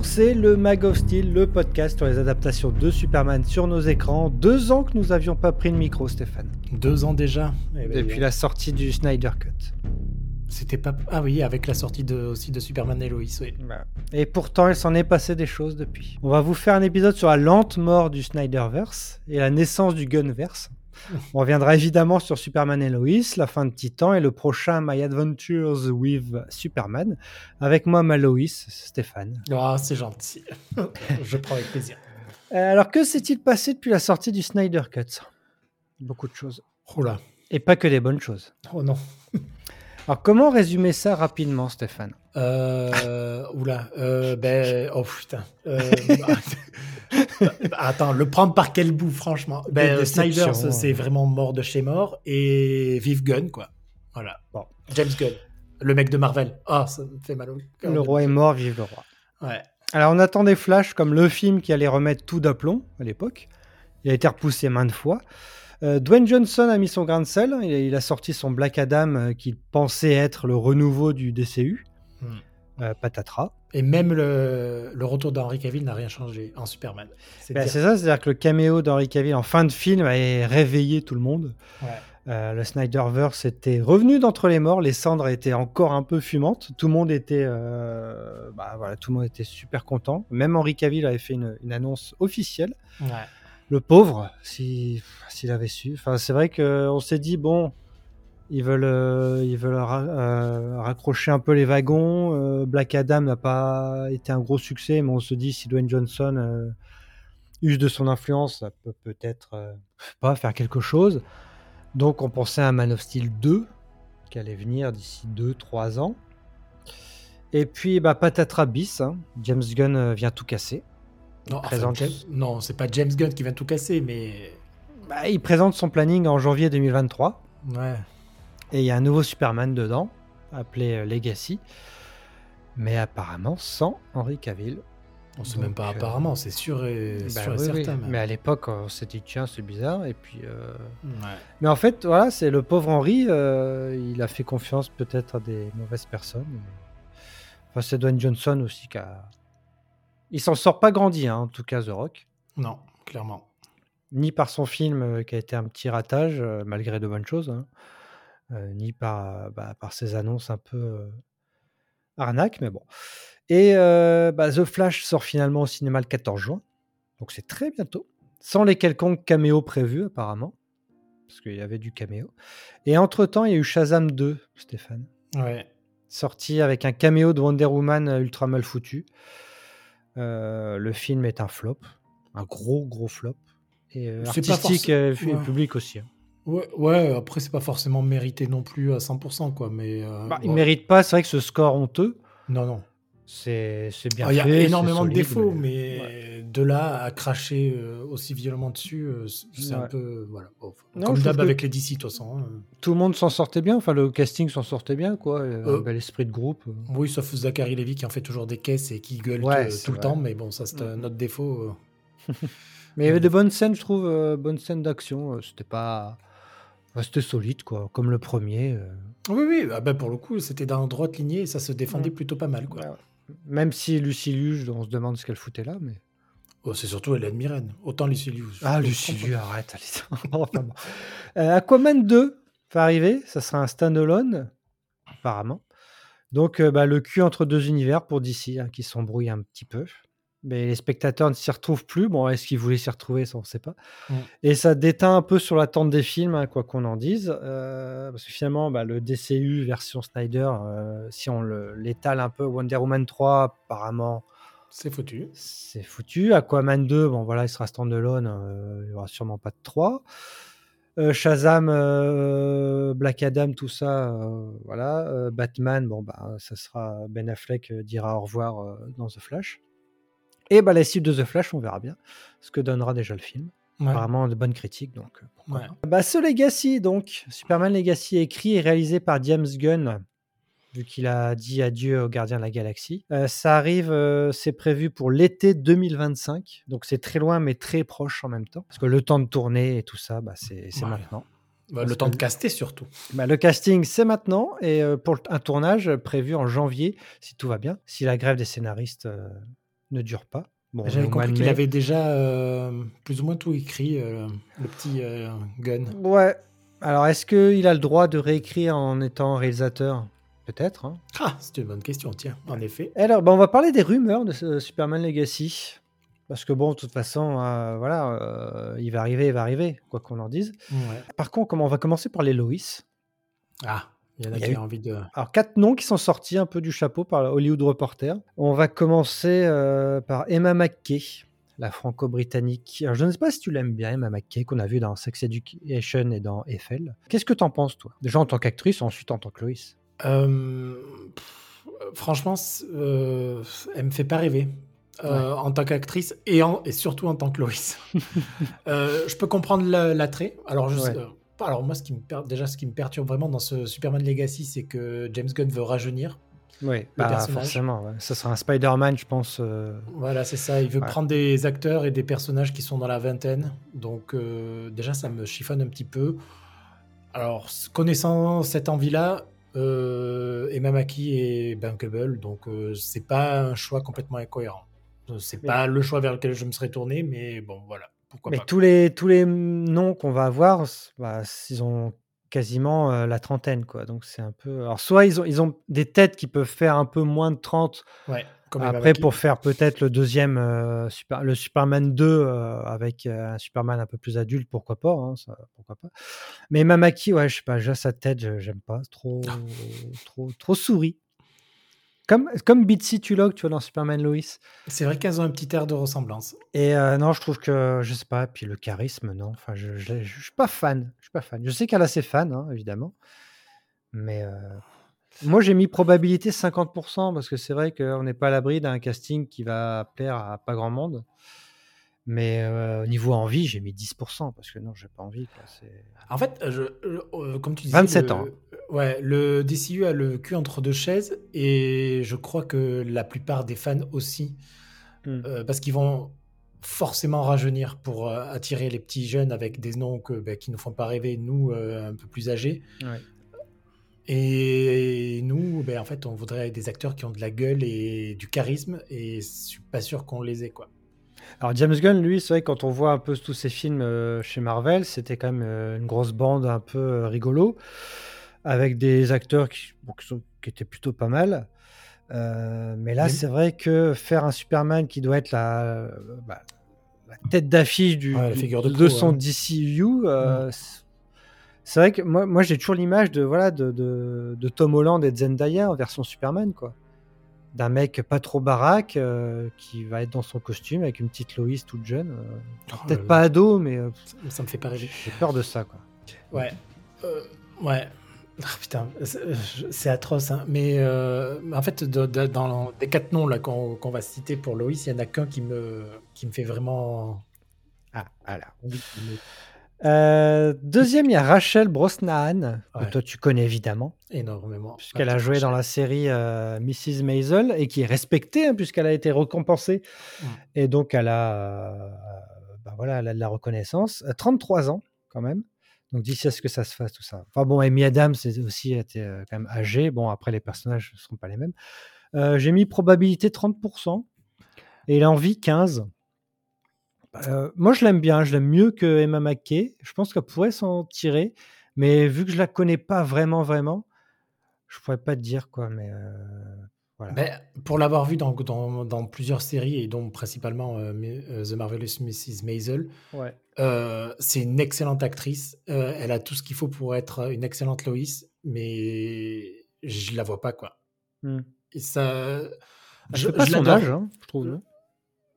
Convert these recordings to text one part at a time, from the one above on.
Bonjour, c'est le Mag of Steel, le podcast sur les adaptations de Superman sur nos écrans. Deux ans que nous n'avions pas pris le micro, Stéphane. Deux ans déjà eh ben, Depuis la sortie du Snyder Cut. C'était pas. Ah oui, avec la sortie de, aussi de Superman et Lois, oui. Bah, et pourtant, il s'en est passé des choses depuis. On va vous faire un épisode sur la lente mort du Snyderverse et la naissance du Gunverse. On reviendra évidemment sur Superman et Lois, la fin de Titan et le prochain My Adventures with Superman. Avec moi, ma Lois, Stéphane. Ah, c'est gentil. Je prends avec plaisir. Euh, alors, que s'est-il passé depuis la sortie du Snyder Cut? Beaucoup de choses. Oh. Et pas que des bonnes choses. Oh non. Alors, comment résumer ça rapidement, Stéphane? Euh, Oula, euh, ben, oh putain. Euh, attends, le prendre par quel bout, franchement? Ben, Snyder, c'est vraiment mort de chez mort, et vive Gunn, quoi. Voilà. Bon, James Gunn, le mec de Marvel. Ah, ça me fait mal au cœur. Le roi est mort, vive le roi. Ouais. Alors, on attendait Flash comme le film qui allait remettre tout d'aplomb à l'époque. Il a été repoussé maintes fois. Euh, Dwayne Johnson a mis son grain de sel. Il, a sorti son Black Adam euh, qu'il pensait être le renouveau du DCU. Hmm. Euh, patatras. Et même le, retour d'Henry Cavill n'a rien changé en Superman. C'est ben, ça, c'est-à-dire que le caméo d'Henry Cavill en fin de film a réveillé tout le monde. le Snyderverse était revenu d'entre les morts, les cendres étaient encore un peu fumantes, tout le monde était, bah, voilà, tout le monde était super content. Même Henry Cavill avait fait une, une annonce officielle. Ouais le pauvre, s'il avait su. Enfin, c'est vrai qu'on s'est dit, bon, ils veulent, euh, euh, raccrocher un peu les wagons. Euh, Black Adam n'a pas été un gros succès, mais on se dit, si Dwayne Johnson use de son influence, ça peut peut-être pas faire quelque chose. Donc, on pensait à Man of Steel 2, qui allait venir d'ici 2-3 ans. Et puis, bah, bis, hein. James Gunn vient tout casser. Non, non c'est pas James Gunn qui vient tout casser, mais. Bah, il présente son planning en janvier 2023. Ouais. Et il y a un nouveau Superman dedans, appelé euh, Legacy. Mais apparemment sans Henry Cavill. On sait même pas euh, apparemment, c'est sûr et, bah certain. Mais à l'époque, on s'est dit, tiens, c'est bizarre. Et puis, euh, Mais en fait, voilà, c'est le pauvre Henry, il a fait confiance peut-être à des mauvaises personnes. Enfin, c'est Dwayne Johnson aussi qui a, il s'en sort pas grandi, hein, en tout cas, The Rock. Non, clairement. Ni par son film euh, qui a été un petit ratage, euh, malgré de bonnes choses, hein, euh, ni par, bah, par ses annonces un peu arnaque, mais bon. Et bah, The Flash sort finalement au cinéma le 14 juin, donc c'est très bientôt, sans les quelconques caméos prévus apparemment, parce qu'il y avait du caméo. Et entre-temps, il y a eu Shazam 2, Stéphane. Ouais. Sorti avec un caméo de Wonder Woman ultra mal foutu. Euh, le film est un flop, un gros gros flop. Et euh, artistique et public aussi. Hein. Ouais, ouais, après c'est pas forcément mérité non plus à 100%, quoi. Mais euh, bah, il mérite pas, c'est vrai que ce score honteux. Non, non. C'est bien ah, Il y a énormément de défauts, mais, de là à cracher euh, aussi violemment dessus, euh, c'est un peu. Voilà. comme d'hab avec les DC, de toute façon. Hein. Tout le monde s'en sortait bien, enfin le casting s'en sortait bien, quoi. Un bel esprit de groupe. Oui, sauf Zachary Levy qui en fait toujours des caisses et qui gueule tout, le temps, mais bon, ça c'est un autre défaut. mais il y avait de bonnes scènes, je trouve, bonnes scènes d'action. C'était pas. C'était solide, quoi, comme le premier. Oui, oui, ah ben pour le coup, c'était dans droite lignée et ça se défendait mm. plutôt pas mal. Quoi. Même si Luciluge, on se demande ce qu'elle foutait là, mais. Oh, c'est surtout Hélène Mirren. Autant Luciluge. Ah, Luciluge, arrête. Allez. euh, Aquaman 2 va arriver. Ça sera un standalone, apparemment. Donc, euh, bah, le cul entre deux univers pour DC, hein, qui s'embrouille un petit peu mais les spectateurs ne s'y retrouvent plus. Bon, est-ce qu'ils voulaient s'y retrouver? Ça, on ne sait pas. Mm. Et ça déteint un peu sur l'attente des films, hein, quoi qu'on en dise. Euh, parce que finalement, bah, le DCU version Snyder, euh, si on l'étale un peu, Wonder Woman 3, apparemment. C'est foutu. C'est foutu. Aquaman 2, bon voilà, il sera standalone. Euh, il n'y aura sûrement pas de 3. Shazam, Black Adam, tout ça, voilà. Batman, bon bah, ça sera Ben Affleck dira au revoir dans The Flash. Et bah, la suite de The Flash, on verra bien ce que donnera déjà le film. Apparemment de bonnes critiques, donc euh, bah, ce Legacy, donc, Superman Legacy écrit et réalisé par James Gunn, vu qu'il a dit adieu aux Gardiens de la Galaxie. Euh, ça arrive, euh, c'est prévu pour l'été 2025, donc c'est très loin mais très proche en même temps, parce que le temps de tourner et tout ça, bah, c'est maintenant. Bah, le temps de caster surtout. Bah, le casting, c'est maintenant et pour un tournage prévu en janvier, si tout va bien, si la grève des scénaristes ne dure pas. Bon, J'avais compris qu'il avait déjà plus ou moins tout écrit, le petit Gun. Ouais. Alors, est-ce qu'il a le droit de réécrire en étant réalisateur? Peut-être. Hein. Ah, c'est une bonne question, tiens, en effet. Alors, bah, on va parler des rumeurs de ce Superman Legacy. Parce que bon, de toute façon, euh, voilà, euh, il va arriver, il va arriver, quoi qu'on en dise. Par contre, comment on va commencer par les Lois? Ah, il y en a, qui ont envie de. Alors, quatre noms qui sont sortis un peu du chapeau par Hollywood Reporter. On va commencer euh, par Emma McKay, la franco-britannique. Alors, je ne sais pas si tu l'aimes bien, Emma McKay, qu'on a vu dans Sex Education et dans Eiffel. Qu'est-ce que tu en penses, toi? Déjà en tant qu'actrice, ensuite en tant que Lois Franchement, elle me fait pas rêver. Euh, en tant qu'actrice et, et, surtout en tant que Loïs. Euh, je peux comprendre l'attrait. alors, je euh, alors moi, ce qui me déjà, ce qui me perturbe vraiment dans ce Superman Legacy, c'est que James Gunn veut rajeunir. Oui, bah, forcément. Ça sera un Spider-Man, je pense. Voilà, c'est ça. Il veut prendre des acteurs et des personnages qui sont dans la vingtaine. Donc, déjà, ça me chiffonne un petit peu. Alors, connaissant cette envie-là, Emma Mackey est bankable, donc c'est pas un choix complètement incohérent. C'est pas le choix vers lequel je me serais tourné, mais bon, voilà. Pourquoi mais tous les tous les noms qu'on va avoir, bah, ils ont quasiment euh, la trentaine, quoi. Donc c'est un peu. Alors soit ils ont ils ont des têtes qui peuvent faire un peu moins de 30. Ouais. Après, pour faire peut-être le deuxième, euh, super, le Superman 2 euh, avec un Superman un peu plus adulte, pourquoi pas, hein, ça, pourquoi pas. Mais Mamaki, ouais, je sais pas, déjà sa tête, j'aime pas, trop, trop, trop souris. Comme, comme Bitsy Tulog, tu vois, dans Superman Lois. C'est vrai qu'elles ont un petit air de ressemblance. Et euh, non, je trouve que, je sais pas, puis le charisme, non. Enfin, je, je, suis pas fan. Je suis pas fan. Je sais qu'elle a ses fans, hein, évidemment. Mais euh, moi, j'ai mis probabilité 50% parce que c'est vrai qu'on n'est pas à l'abri d'un casting qui va plaire à pas grand monde. Mais au niveau envie, j'ai mis 10% parce que non, j'ai pas envie. en fait, je, comme tu disais, 27 ans. Ouais, le DCU a le cul entre deux chaises et je crois que la plupart des fans aussi, hmm. parce qu'ils vont forcément rajeunir pour attirer les petits jeunes avec des noms que, bah, qui ne font pas rêver, nous, un peu plus âgés. Et nous, ben, en fait, on voudrait des acteurs qui ont de la gueule et du charisme et je suis pas sûr qu'on les ait, quoi. Alors James Gunn, lui, c'est vrai quand on voit un peu tous ses films euh, chez Marvel, c'était quand même euh, une grosse bande un peu euh, rigolo, avec des acteurs qui, qui, étaient plutôt pas mal. mais là, c'est vrai que faire un Superman qui doit être la, bah, la tête d'affiche du, de, son DCU, mm. c'est vrai que moi, moi j'ai toujours l'image de, voilà, de, de, de, Tom Holland et de Zendaya en version Superman. quoi d'un mec pas trop baraque euh, qui va être dans son costume avec une petite Loïs toute jeune. Euh, oh peut-être pas ado, mais. Euh, ça, me fait pas rêver. J'ai peur de ça, quoi. Ouais. ouais. Ah, putain, c'est atroce. Hein. Mais en fait, dans les quatre noms qu'on va citer pour Loïs, il y en a qu'un qui me, qui me fait vraiment. Ah, voilà. Euh, deuxième, il y a Rachel Brosnahan, que toi tu connais évidemment. Énormément. Puisqu'elle a joué dans la série euh, Mrs. Maisel et qui est respectée hein, puisqu'elle a été récompensée. Et donc elle a, euh, ben voilà, elle a de la reconnaissance. 33 ans quand même. Donc d'ici à ce que ça se fasse tout ça. Enfin bon, Amy Adams c'est aussi été quand même âgée. Bon, après les personnages ne seront pas les mêmes. J'ai mis probabilité 30%. Et l'envie 15. Euh, moi, je l'aime bien. Je l'aime mieux que Emma McKay. Je pense qu'elle pourrait s'en tirer. Mais vu que je la connais pas vraiment, vraiment, je pourrais pas te dire quoi. Mais euh, voilà. Ben, pour l'avoir vu dans, dans, dans, plusieurs séries et dont principalement euh, The Marvelous Mrs. Maisel, ouais. C'est une excellente actrice. elle a tout ce qu'il faut pour être une excellente Lois, mais je la vois pas quoi. Hmm. Et ça. Je, pas son âge, hein, je trouve.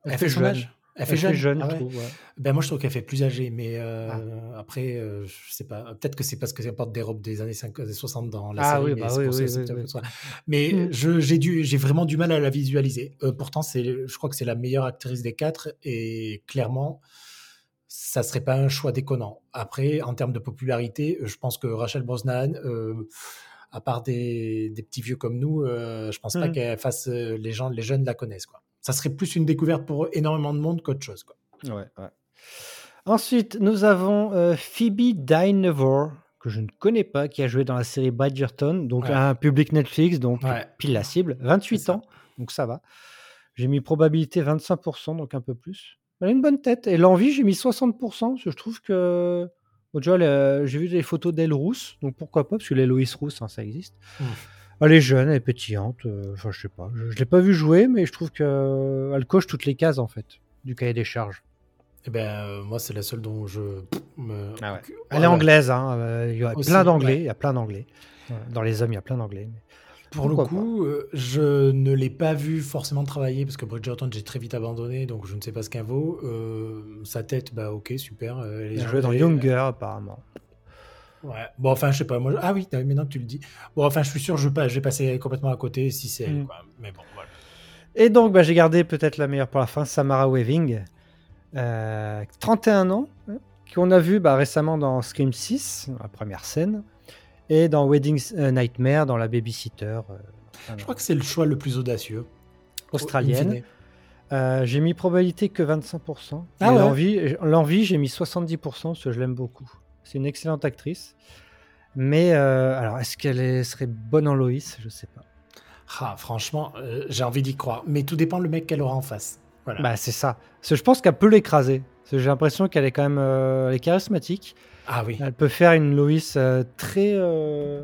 Elle, fait son âge. Elle fait jeune, ah je trouve. Ben moi, je trouve qu'elle fait plus âgée, mais euh, ah. après, euh, je sais pas. Peut-être que c'est parce qu'elle porte des robes des années 50, 60 dans la ah, série. Oui, bah oui, oui, Mais mm. j'ai dû, j'ai vraiment du mal à la visualiser. Euh, pourtant, c'est, je crois que c'est la meilleure actrice des quatre, et clairement, ça serait pas un choix déconnant. Après, en termes de popularité, je pense que Rachel Brosnahan à part des, des, petits vieux comme nous, je pense pas mm. qu'elle fasse les gens, les jeunes la connaissent quoi ça serait plus une découverte pour énormément de monde qu'autre chose. Quoi. Ouais, Ensuite, nous avons euh, Phoebe Dynevor, que je ne connais pas, qui a joué dans la série Bridgerton, donc Ouais. un public Netflix, donc Ouais. pile la cible, 28 C'est ça. ans, donc ça va. J'ai mis probabilité 25%, donc un peu plus. Elle a une bonne tête. Et l'envie, j'ai mis 60%, parce que je trouve que. Bon, déjà, elle, euh, j'ai vu des photos d'elle rousse, donc pourquoi pas, parce que l'Héloïse rousse, hein, ça existe. Mm. Elle est jeune, elle est pétillante. euh, Enfin, je sais pas. Je, je l'ai pas vu jouer, mais je trouve qu'elle coche toutes les cases, en fait, du cahier des charges. Eh ben, euh, moi, c'est la seule dont je me. Ah ouais. Elle est anglaise, hein, euh, il y a Aussi, plein d'anglais, ouais. il y a plein d'anglais. Ouais, Dans les hommes, il y a plein d'anglais. mais- Pour le coup, euh, je ne l'ai pas vu forcément travailler parce que Bridgerton, j'ai très vite abandonné, donc je ne sais pas ce qu'elle vaut. Euh, sa tête, bah ok, super. euh, elle est- dans Younger, apparemment. Ouais. Bon, enfin, je sais pas. Moi, je- Ah oui, maintenant que tu le dis. Bon, enfin, je suis sûr, je vais, pas... je vais passer complètement à côté si c'est elle. Mm. quoi. Mais bon, voilà. Et donc, bah, j'ai gardé peut-être la meilleure pour la fin, Samara Weaving, euh, 31 ans, hein, qu'on a vu bah, récemment dans Scream 6, la première scène, et dans Wedding euh, Nightmare, dans la babysitter euh, Je crois que c'est le choix le plus audacieux. australienne. Euh, j'ai mis probabilité que 25%. Ah ouais. l'envie, j'ai mis 70% parce que je l'aime beaucoup. C'est une excellente actrice. Mais euh, alors, est-ce qu'elle serait bonne en Loïs? Je sais pas. Ah, franchement, euh, j'ai envie d'y croire. Mais tout dépend le mec qu'elle aura en face. Voilà. Bah, c'est ça. Parce que je pense qu'elle peut l'écraser. J'ai l'impression qu'elle est quand même elle est charismatique. Ah oui. Elle peut faire une Loïs euh, très, euh,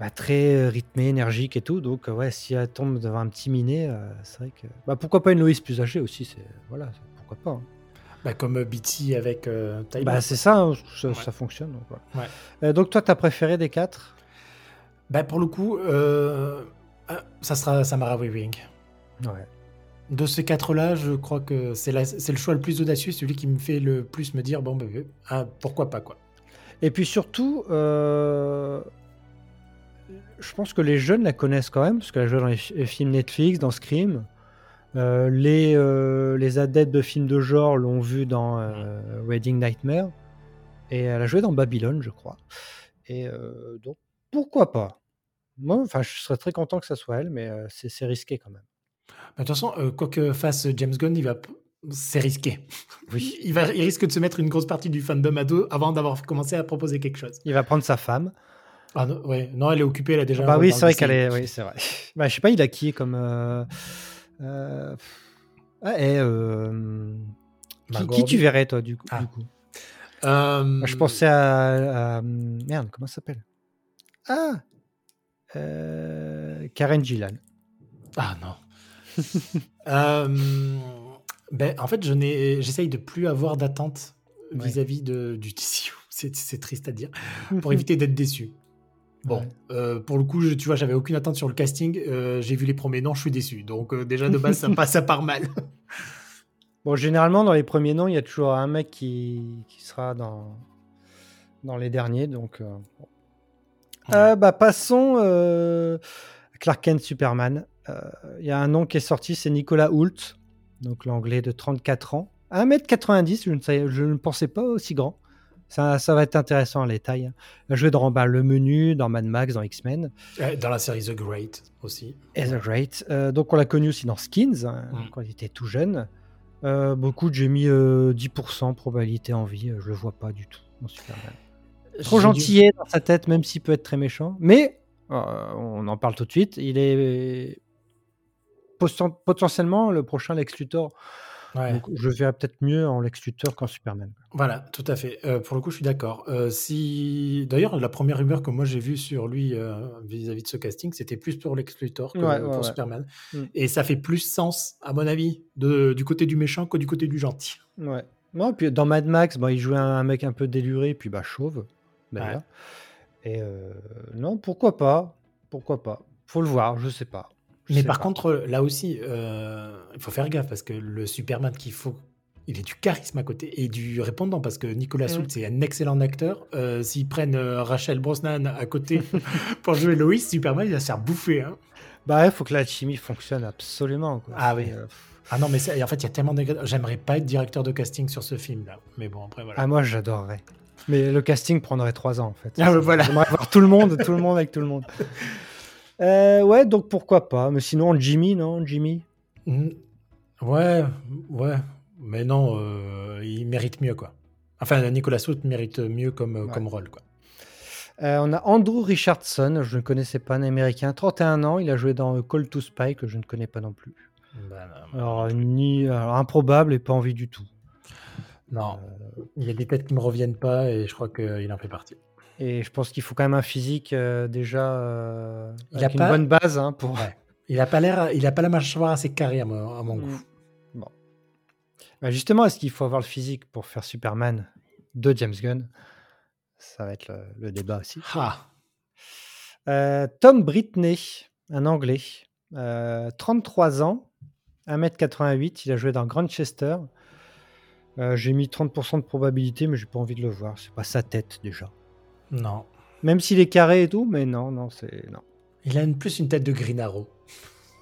bah, très euh, rythmée, énergique et tout. Donc, ouais, si elle tombe devant un petit minet, euh, c'est vrai que. Bah, pourquoi pas une Loïs plus âgée aussi c'est... Voilà, pourquoi pas. hein. Bah, comme Beatty avec euh, Tyler. Bah, c'est ça, hein, ça, Ouais. ça fonctionne. Donc, voilà. Ouais. Euh, donc, toi, t'as préféré des quatre? Bah, pour le coup, ça sera Samara Weaving. Ouais. De ces quatre-là, je crois que c'est le choix le plus audacieux, celui qui me fait le plus me dire bon, bah, ah, pourquoi pas quoi. Et puis surtout, euh, je pense que les jeunes la connaissent quand même, parce qu'elle a joué dans les, fi- les films Netflix, dans Scream. Euh, les, euh, les adeptes de films de genre l'ont vu dans Wedding Nightmare. Et elle a joué dans Babylone, je crois. Et donc, pourquoi pas? Moi, enfin, je serais très content que ça soit elle, mais c'est risqué quand même. Bah, De toute façon, euh, quoi que fasse James Gunn, il va, c'est risqué. Oui. Il, va, il risque de se mettre une grosse partie du fandom à dos avant d'avoir commencé à proposer quelque chose. Il va prendre sa femme. Ah non, ouais, non, elle est occupée, elle a déjà. bah oui, c'est vrai le qu'elle est. Oui, c'est vrai. bah, je sais pas, il a qui est comme. euh, euh, ah, et, euh, qui, tu verrais, toi, du coup, Ah. du coup? Moi, Je pensais à, à- Merde, comment ça s'appelle? Ah Karen Gillan. Ah non. Euh, ben, en fait, j'essaye de plus avoir d'attente Ouais. vis-à-vis du TCU. C'est, triste à dire. Pour éviter d'être déçu. Bon, Ouais. euh, pour le coup, je- tu vois, j'avais aucune attente sur le casting. euh, j'ai vu les premiers noms, je suis déçu. Donc euh, déjà de base, ça, passe, ça part mal. Bon, généralement, dans les premiers noms, il y a toujours un mec qui, qui sera dans, dans les derniers. Donc. Euh, bah, passons Clark Kent Superman. Euh, Il y a un nom qui est sorti, c'est Nicolas Hoult, donc l'anglais de 34 ans. 1m90, je ne, savais- je ne pensais pas aussi grand. Ça, ça va être intéressant, les tailles. Il a joué dans bah, Le Menu, dans Mad Max, dans X-Men. Euh, Dans la série The Great aussi. Et The Great. Euh, donc on l'a connu aussi dans Skins, hein, Mm. quand il était tout jeune. Euh, beaucoup, j'ai mis euh, 10% probabilité en vie. euh, Je le vois pas du tout Superman. Trop gentillet dans sa tête, même s'il peut être très méchant. Mais, euh, on en parle tout de suite, il est potentiellement le prochain Lex Luthor. Ouais. Donc, je verrais peut-être mieux en Lex Luthor qu'en Superman. Voilà, tout à fait. Euh, pour le coup, je suis d'accord. Euh, si d'ailleurs la première rumeur que moi j'ai vue sur lui euh, vis-à-vis de ce casting, c'était plus pour Lex Luthor que Ouais, pour ouais. Superman, Mm. et ça fait plus sens à mon avis de, du côté du méchant que du côté du gentil. Ouais. Non, puis dans Mad Max, bon, il jouait un, un mec un peu déluré, puis bah chauve, d'ailleurs. Et non, pourquoi pas? Pourquoi pas? Faut le voir, je sais pas. Mais par pas. contre, là aussi, euh, il faut faire gaffe parce que le Superman qu'il faut, il est du charisme à côté et du répondant parce que Nicolas. Hoult c'est un excellent acteur. Euh, S'ils prennent euh, Rachel Brosnan à côté pour jouer Lois, Superman il va se faire bouffer. hein. Bah, il faut que la chimie fonctionne absolument. Quoi. Ah oui. Ah non, mais en fait, il y a tellement de. J'aimerais pas être directeur de casting sur ce film-là. Mais bon, après, voilà. Ah, moi, j'adorerais. Mais le casting prendrait trois ans, en fait. Ah, voilà. J'aimerais voir tout le monde, tout le monde avec tout le monde. Euh, ouais, donc pourquoi pas. Mais sinon, Jimmy, non Jimmy? Mm. Ouais, ouais. Mais non, euh, il mérite mieux, quoi. Enfin, Nicolas Hoult mérite mieux comme, Ouais. comme rôle. Quoi. Euh, on a Andrew Richardson, je ne connaissais pas, un américain, 31 ans. Il a joué dans euh, Call to Spy, que je ne connais pas non plus. Ben, Alors, ni alors, improbable et pas envie du tout. non, il y a des têtes qui me reviennent pas et je crois qu'il en fait partie. Et je pense qu'il faut quand même un physique euh, déjà euh, Il avec a une pas- bonne base hein, pour. Ouais. Il a pas l'air, il a pas la mâchoire assez carrée à mon, à mon goût. Mm. Bon. Bah, justement, est-ce qu'il faut avoir le physique pour faire Superman de James Gunn? Ça va être le, le débat aussi. Ah, Euh, Tom Britney, un Anglais, euh, 33 ans, 1m88, il a joué dans Grantchester. Euh, j'ai mis 30% de probabilité, mais j'ai pas envie de le voir. C'est pas sa tête déjà. Non. Même s'il est carré et tout, mais non, non, c'est non. Il a une- plus une tête de Green Arrow.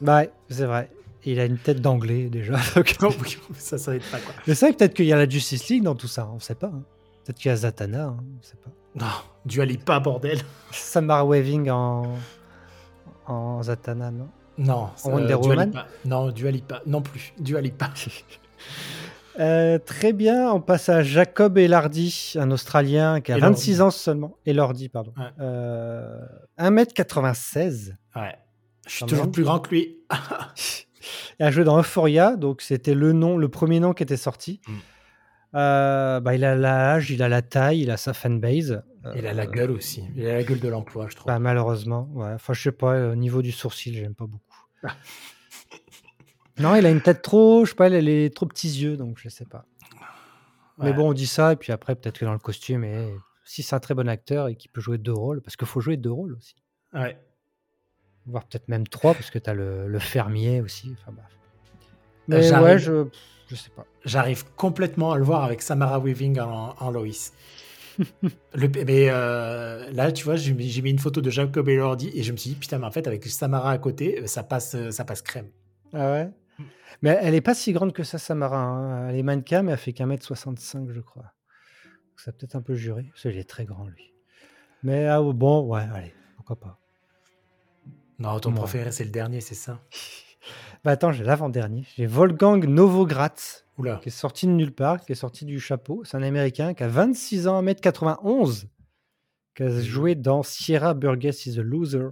Bah ouais, c'est vrai. Il a une tête d'anglais déjà. donc- ça, ça être pas quoi. Mais c'est vrai, peut-être qu'il y a la Justice League dans tout ça, on sait pas. hein. Peut-être qu'il y a Zatanna, hein, on sait pas. Non, du pas bordel. Samara Weaving en, en Zatanna, non? Non, ça, Wonder Dua Woman? Non, du pas. Non plus, du pas. Euh, très bien, on passe à Jacob Elardi, un Australien qui a Elordi. 26 ans seulement. Elordi, pardon. Ouais. Euh, 1m96. Ouais. Je suis toujours même. plus grand que lui. Il a joué dans Euphoria, donc c'était le nom, le premier nom qui était sorti. Mm. Euh, bah, il a l'âge, il a la taille, il a sa fanbase. Il a la Euh, gueule aussi. Il a la gueule de l'emploi, je trouve. Bah, malheureusement, ouais. Enfin, je sais pas, au niveau du sourcil, j'aime pas beaucoup. Ah. non, il a une tête trop, je sais pas, il a les trop petits yeux, donc je sais pas. Mais bon, on dit ça, et puis après, peut-être que dans le costume, et si c'est un très bon acteur et qu'il peut jouer deux rôles, parce qu'il faut jouer deux rôles aussi. Ouais. Voire peut-être même trois, parce que tu as le, le fermier aussi. Enfin, bref. Mais ouais, je, je sais pas. J'arrive complètement à le voir avec Samara Weaving en. Le, mais euh, là, tu vois, j'ai mis, j'ai mis une photo de Jacob Elordi et je me suis dit, putain, mais en fait, avec Samara à côté, ça passe, ça passe crème. Ah ouais? Mais elle est pas si grande que ça, Samara. hein. Elle est mannequin, mais elle fait qu'un mètre 65, je crois. Donc ça a peut-être un peu juré, parce qu'il est très grand, lui. Mais ah, bon, ouais, allez, pourquoi pas. Non, ton Ouais. préféré, c'est le dernier, c'est ça? Bah attends, j'ai l'avant-dernier. J'ai Wolfgang Novogratz, Oula. qui est sorti de nulle part, qui est sorti du chapeau. C'est un Américain qui a 26 ans, 1m91, qui a joué dans Sierra Burgess is a Loser.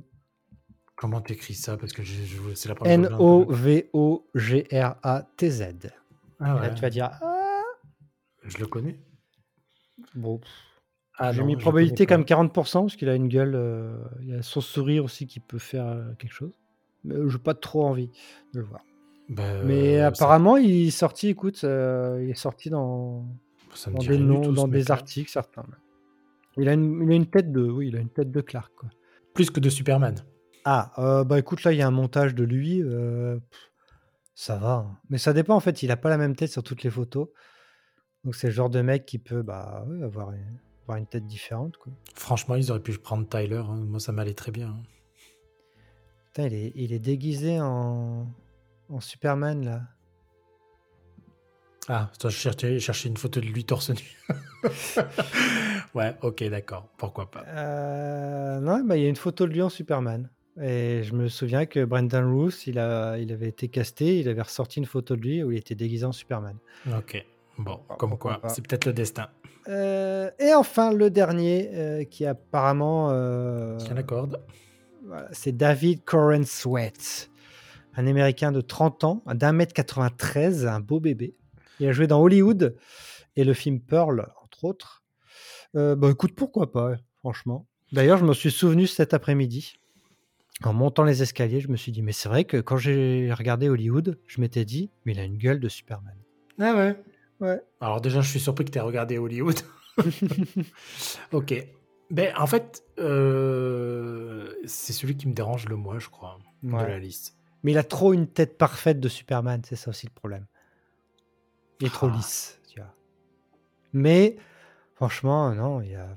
Comment t'écris ça? Parce que je, je- c'est la première. N-O-V-O-G-R-A-T-Z. Ah Là, ouais, tu vas dire, ah, Je le connais. bon, Ah j'ai mis probabilité quand même 40%, parce qu'il a une gueule, euh, il a son sourire aussi qui peut faire euh, quelque chose. Mais je n'ai pas trop envie de le voir. Bah, Mais euh, apparemment, il est sorti, écoute, il est sorti dans, dans des noms, tout, dans des articles, certains. Il a, une, il a une tête de, oui, il a une tête de Clark, quoi. Plus que de Superman. Ah, euh, bah écoute, là, il y a un montage de lui. euh, pff, ça va. hein. Mais ça dépend, en fait. Il a pas la même tête sur toutes les photos. Donc, c'est le genre de mec qui peut bah, ouais, avoir, une, avoir une tête différente. Quoi. Franchement, ils auraient pu prendre Tyler. hein. Moi, ça m'allait très bien. hein. Putain, il est, il est déguisé en, en Superman, là. Ah, toi, je cherchais, je cherchais une photo de lui torse nu. ouais, ok, d'accord. Pourquoi pas. Euh, non, bah, il y a une photo de lui en Superman. Et je me souviens que Brendan Roos, il, a, il avait été casté, il avait ressorti une photo de lui où il était déguisé en Superman. Ok. Bon, Ah, comme quoi, c'est peut-être le destin. Euh, et enfin, le dernier, euh, qui apparemment... euh, Tiens la corde. Voilà, c'est David Coren Sweat, un Américain de 30 ans, d'un mètre 93, un beau bébé. Il a joué dans Hollywood et le film Pearl, entre autres. Euh, bah écoute, pourquoi pas, franchement. D'ailleurs, je me suis souvenu cet après-midi, en montant les escaliers, je me suis dit, mais c'est vrai que quand j'ai regardé Hollywood, je m'étais dit, mais il a une gueule de Superman. Ah ouais. Ouais. Alors déjà, je suis surpris que tu aies regardé Hollywood. ok. Ben, en fait, euh, c'est celui qui me dérange le moins, je crois, de la liste. Mais il a trop une tête parfaite de Superman, c'est ça aussi le problème. Il est trop Ah. lisse, tu vois. Mais franchement, non, il a.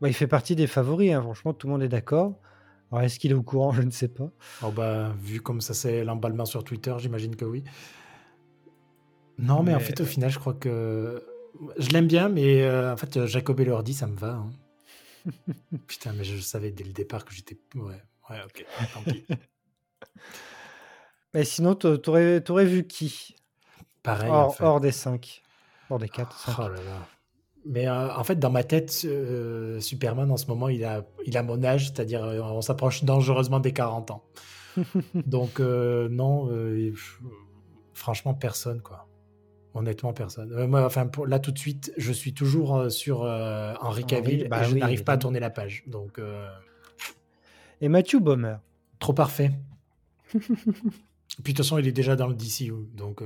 Bah, il fait partie des favoris, hein, franchement, tout le monde est d'accord. Alors, est-ce qu'il est au courant? Je ne sais pas. Oh bah, vu comme ça c'est l'emballement sur Twitter, j'imagine que oui. Non, mais, en fait, au final, je crois que je l'aime bien, mais euh, en fait, Jacob Elordi, ça me va. hein. Putain, mais je savais dès le départ que j'étais. Ouais, ouais, ok. Tant pis. Mais sinon, t'a- t'aurais t'aurais vu qui? Pareil, en hors, fait. hors des cinq Pour des 4, 5. Oh là là. Mais euh, en fait, dans ma tête, euh, Superman en ce moment, il a, il a mon âge, c'est-à-dire euh, on s'approche dangereusement des 40 ans. Donc euh, non, franchement personne quoi. Honnêtement personne. Moi, enfin pour, là tout de suite, je suis toujours sur Henry Henry, Cavill bah et je oui, n'arrive pas à tourner la page. Donc Et Matthew Bomer. trop parfait. Puis de toute façon, il est déjà dans le DCU, donc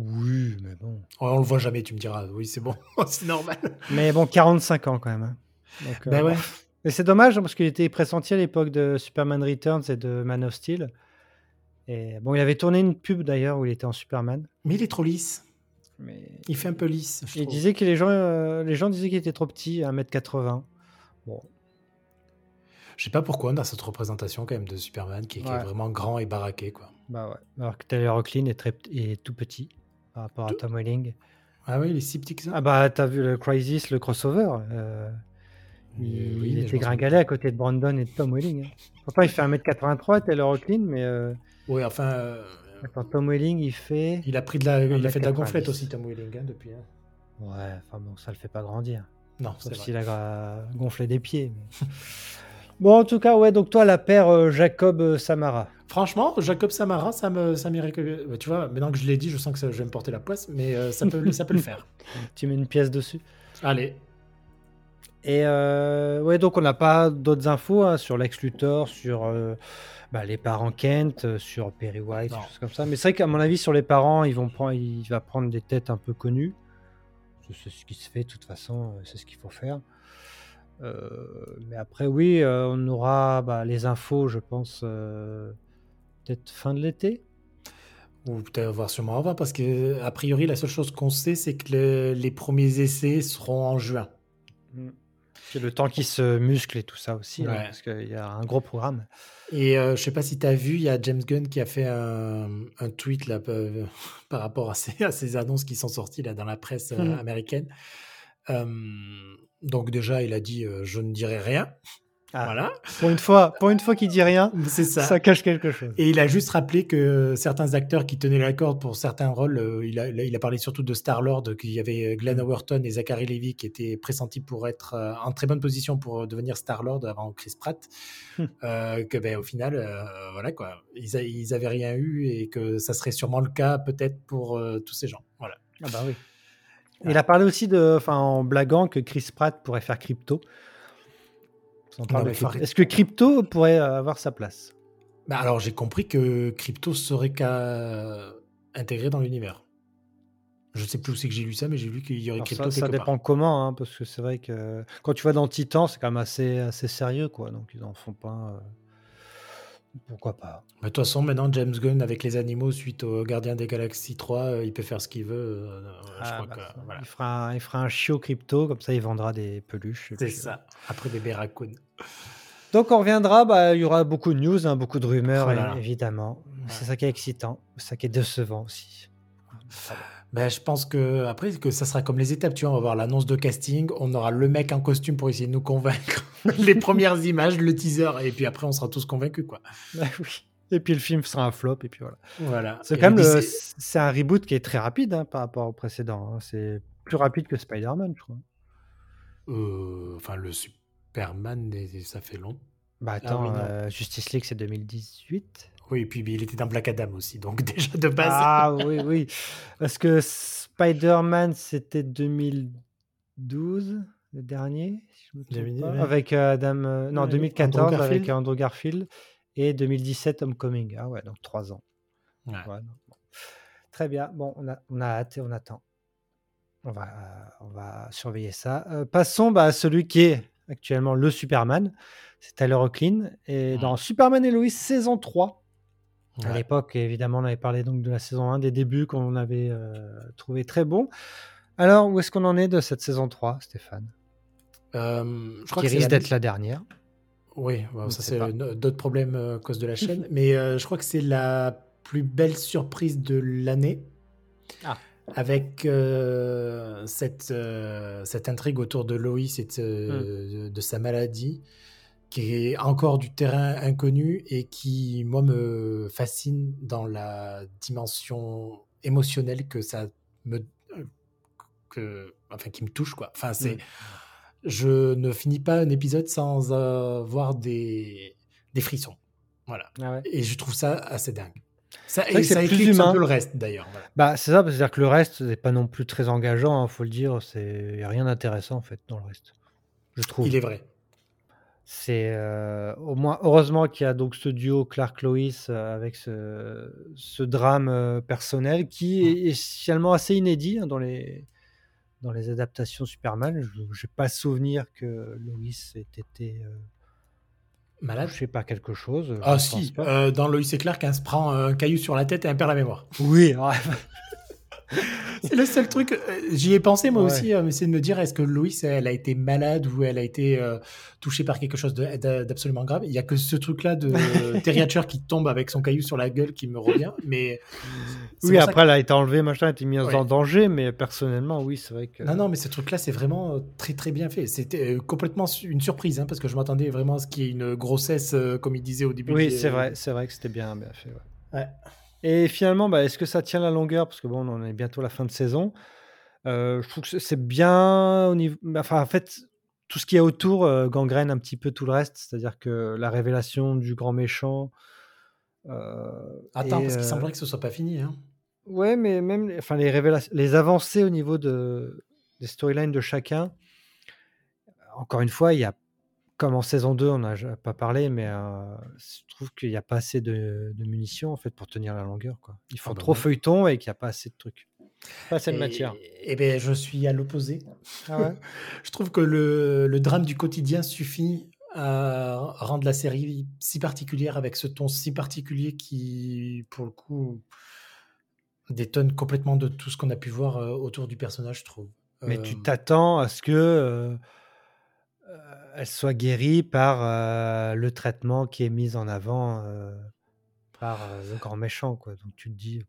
Oui, mais bon. on le voit jamais. Tu me diras, oui c'est bon, c'est normal. Mais bon, 45 ans quand même. hein. Donc, euh, Ben ouais. Et c'est dommage hein, parce qu'il était pressenti à l'époque de Superman Returns et de Man of Steel. Et bon, il avait tourné une pub d'ailleurs où il était en Superman. Mais il est trop lisse. Mais Il fait un peu lisse. je il trouve. disait que les gens, euh, les gens disaient qu'il était trop petit, 1m80. Bon, Je sais pas pourquoi on a cette représentation quand même de Superman qui, qui est vraiment grand et baraqué quoi. bah ouais. Alors que Taylor Rocklin est, très, est tout petit par rapport à Tom Welling. Ah oui, il est si petit que ça. Ah bah, t'as vu le Crisis, le crossover euh, Il, oui, il je était gringalé à côté de Brandon et de Tom Welling. hein. Pourtant, il fait 1m83, Taylor Rocklin, mais euh, Oui, enfin, euh, attends, Tom Welling, il fait. il a pris de la, il a fait de la 1m90. gonflette aussi, Tom Welling, hein, depuis. hein. Ouais, enfin bon, ça le fait pas grandir. Non, c'est Sauf s'il a gonflé des pieds. mais- bon, en tout cas, ouais, donc toi, la paire euh, Jacob euh, Samara. Franchement, Jacob Samara, ça me, ça m'irait que. bah, Tu vois, maintenant que je l'ai dit, je sens que ça- je vais me porter la poisse, mais euh, ça peut, ça peut le faire. Tu mets une pièce dessus. Allez. Et euh, ouais, donc on n'a pas d'autres infos hein, sur Lex Luthor, sur euh, bah, les parents Kent, euh, sur Perry White, Non. des choses comme ça. Mais c'est vrai qu'à mon avis, sur les parents, ils vont prendre, il va prendre des têtes un peu connues. C'est ce qui se fait, de toute façon, euh, c'est ce qu'il faut faire. Euh, mais après, oui, euh, on aura bah, les infos, je pense, euh, peut-être fin de l'été. Ou peut-être voir sûrement avant, parce que a priori, la seule chose qu'on sait, c'est que le- les premiers essais seront en juin. C'est le temps qui se muscle et tout ça aussi, hein, parce qu'il y a un gros programme. Et euh, je sais pas si tu as vu, il y a James Gunn qui a fait un, un tweet là, euh, par rapport à ces, à ces annonces qui sont sorties là, dans la presse euh, Mhm. américaine. Euh, donc déjà, il a dit euh, je ne dirai rien. Ah, Voilà, Pour une fois, pour une fois qu'il dit rien, c'est ça. ça. cache quelque chose. Et il a juste rappelé que certains acteurs qui tenaient la corde pour certains rôles, euh, il, a, il a parlé surtout de Star-Lord, qu'il y avait Glenn Howerton et Zachary Levi qui étaient pressentis pour être euh, en très bonne position pour devenir Star-Lord avant Chris Pratt. Hmm. Euh, que ben, au final, euh, voilà quoi, ils, a- ils avaient rien eu et que ça serait sûrement le cas peut-être pour euh, tous ces gens. Voilà. Ah bah oui. Il a parlé aussi de, enfin, en blaguant que Chris Pratt pourrait faire crypto. Est-ce que crypto pourrait euh, avoir sa place? Bah, alors j'ai compris que Crypto serait qu'à intégrer dans l'univers. Je sais plus où c'est que j'ai lu ça, mais j'ai lu qu'il y aurait Alors Crypto ça, ça part. dépend comment, hein, parce que c'est vrai que quand tu vas dans Titan, c'est quand même assez, assez sérieux, quoi. Donc ils en font pas. euh, Pourquoi pas Mais De toute façon, maintenant, James Gunn, avec les animaux, suite au Gardien des Galaxies 3, euh, il peut faire ce qu'il veut. euh, je Ah, crois bah, que, ça, voilà. il, fera un, il fera un chiot crypto, comme ça il vendra des peluches. C'est euh, ça. Après des Berracoon. Donc on reviendra, bah, il y aura beaucoup de news, hein, beaucoup de rumeurs, évidemment. C'est ça qui est excitant, c'est ça qui est décevant aussi. Ben, je pense que après que ça sera comme les étapes, tu vois, on va voir l'annonce de casting, on aura le mec en costume pour essayer de nous convaincre, les premières images, le teaser, et puis après on sera tous convaincus quoi. Bah oui. Et puis le film sera un flop, et puis voilà. Voilà. C'est quand même le c'est un reboot qui est très rapide hein, par rapport au précédent. hein. C'est plus rapide que Spider-Man, je crois. euh, enfin le Superman, ça fait long. Bah attends, oui, non. euh, Justice League c'est 2018. Oui, et puis il était dans Black Adam aussi, donc déjà de base. Ah oui, oui. Parce que Spider-Man c'était 2012, le dernier, si je me trompe 2010, pas. ouais. avec euh, Adam. euh, non, Ouais, 2014 Andrew avec. Andrew Garfield et 2017 Homecoming. Ah ouais, donc trois ans. Ouais. Bon. Très bien. Bon, on a, on a hâte et on attend. On va, euh, on va surveiller ça. Euh, passons bah, à celui qui est actuellement le Superman. C'est Tyler Hoechlin. Et dans Superman et Lois saison 3, à Ouais. l'époque, évidemment, on avait parlé donc de la saison 1, des débuts qu'on avait euh, trouvé très bons. Alors, où est-ce qu'on en est de cette saison 3, Stéphane? Euh, je crois Qui que risque d'être la dernière. Oui, bon, ça c'est d'autres problèmes euh, à cause de la chaîne, mais euh, je crois que c'est la plus belle surprise de l'année. Ah. Avec cette, cette intrigue autour de Loïs et de, Hmm. de- de sa maladie, qui est encore du terrain inconnu et qui, moi, me fascine dans la dimension émotionnelle que ça me, que, enfin, qui me touche, quoi. Enfin, c'est, mm. je ne finis pas un épisode sans avoir des, des frissons. Voilà. Ah et je trouve ça assez dingue. Ça, et ça éclipse un peu le reste d'ailleurs. Bah, c'est ça, c'est-à-dire que le reste n'est pas non plus très engageant, il hein, faut le dire. Il n'y a rien d'intéressant en fait dans le reste. Je trouve. Il est vrai. C'est euh, au moins heureusement qu'il y a donc ce duo Clark Lois euh, avec ce, ce drame euh, personnel qui est, finalement assez inédit hein, dans les dans les adaptations Superman. Je n'ai pas souvenir que Lois ait été Malade Je sais pas quelque chose. Ah si, euh, dans Loïs et Clark, elle se prend un caillou sur la tête et elle perd la mémoire. Oui, c'est le seul truc. Euh, j'y ai pensé moi aussi, euh, mais c'est de me dire est-ce que Loïs, elle a été malade ou elle a été euh, touchée par quelque chose d'absolument grave? Il y a que ce truc-là de Terry Hatcher qui tombe avec son caillou sur la gueule qui me revient. Mais oui, après, elle a été enlevée, machin, elle a été mise en danger, mais personnellement, oui, c'est vrai que. Non, non, mais ce truc-là, c'est vraiment très, très bien fait. C'était complètement une surprise, hein, parce que je m'attendais vraiment à ce qu'il y ait une grossesse, comme il disait au début. Oui, c'est vrai, c'est vrai que c'était bien, bien fait. Ouais. Et finalement, bah, est-ce que ça tient la longueur? Parce que bon, on est bientôt à la fin de saison. Euh, je trouve que c'est bien au niveau. Bah, enfin, en fait, tout ce qui est autour euh, gangrène un petit peu tout le reste. C'est-à-dire que la révélation du grand méchant. Euh, Attends, parce qu'il semblerait que ce soit pas fini. Hein. Ouais, mais même enfin, les, révélations, les avancées au niveau de, des storylines de chacun. Encore une fois, il y a comme en saison 2, on n'a pas parlé, mais je trouve qu'il n'y a pas assez de, munitions en fait pour tenir la longueur. Quoi. Ils font ah bah trop feuilleton et qu'il n'y a pas assez de trucs. Pas assez de matière. Et, ben, je suis à l'opposé. Ah je trouve que le, le, drame du quotidien suffit à rendre la série si particulière avec ce ton si particulier qui, pour le coup, détonne complètement de tout ce qu'on a pu voir autour du personnage, je trouve. Mais tu t'attends à ce que elle soit guérie par euh, le traitement qui est mis en avant euh, par euh, le grand méchant. Quoi. Donc tu te dis.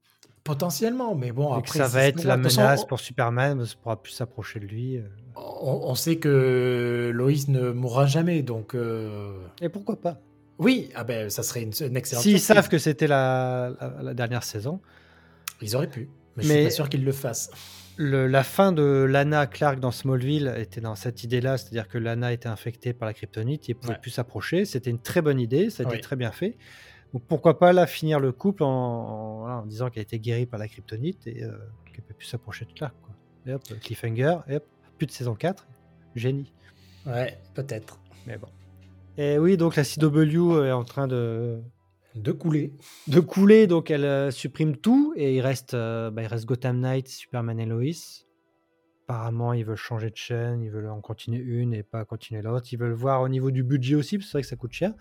Potentiellement, mais bon, après. ça va être la menace pour Superman, on ne pourra plus s'approcher de lui. On, sait que Loïs ne mourra jamais, donc. Et pourquoi pas? Oui, ah ben, ça serait une, excellente. S'ils savent que c'était la, la, dernière saison. Ils auraient pu, mais, mais je suis pas sûr qu'ils le fassent la fin de Lana Clark dans Smallville était dans cette idée-là, c'est-à-dire que Lana était infectée par la kryptonite et pouvait plus s'approcher. C'était une très bonne idée, ça a été très bien fait. Donc pourquoi pas là finir le couple en, disant qu'elle était guérie par la kryptonite et euh, qu'elle peut plus s'approcher de Clark. Et hop, cliffhanger, et hop, plus de saison 4, génie. Ouais, peut-être. Mais bon. Et oui, donc la CW est en train de de couler. De couler, donc elle euh, supprime tout et il reste, euh, bah, il reste Gotham Knight, Superman et Lois. Apparemment, ils veulent changer de chaîne, ils veulent en continuer une et pas continuer l'autre. Ils veulent voir au niveau du budget aussi, parce que c'est vrai que ça coûte cher.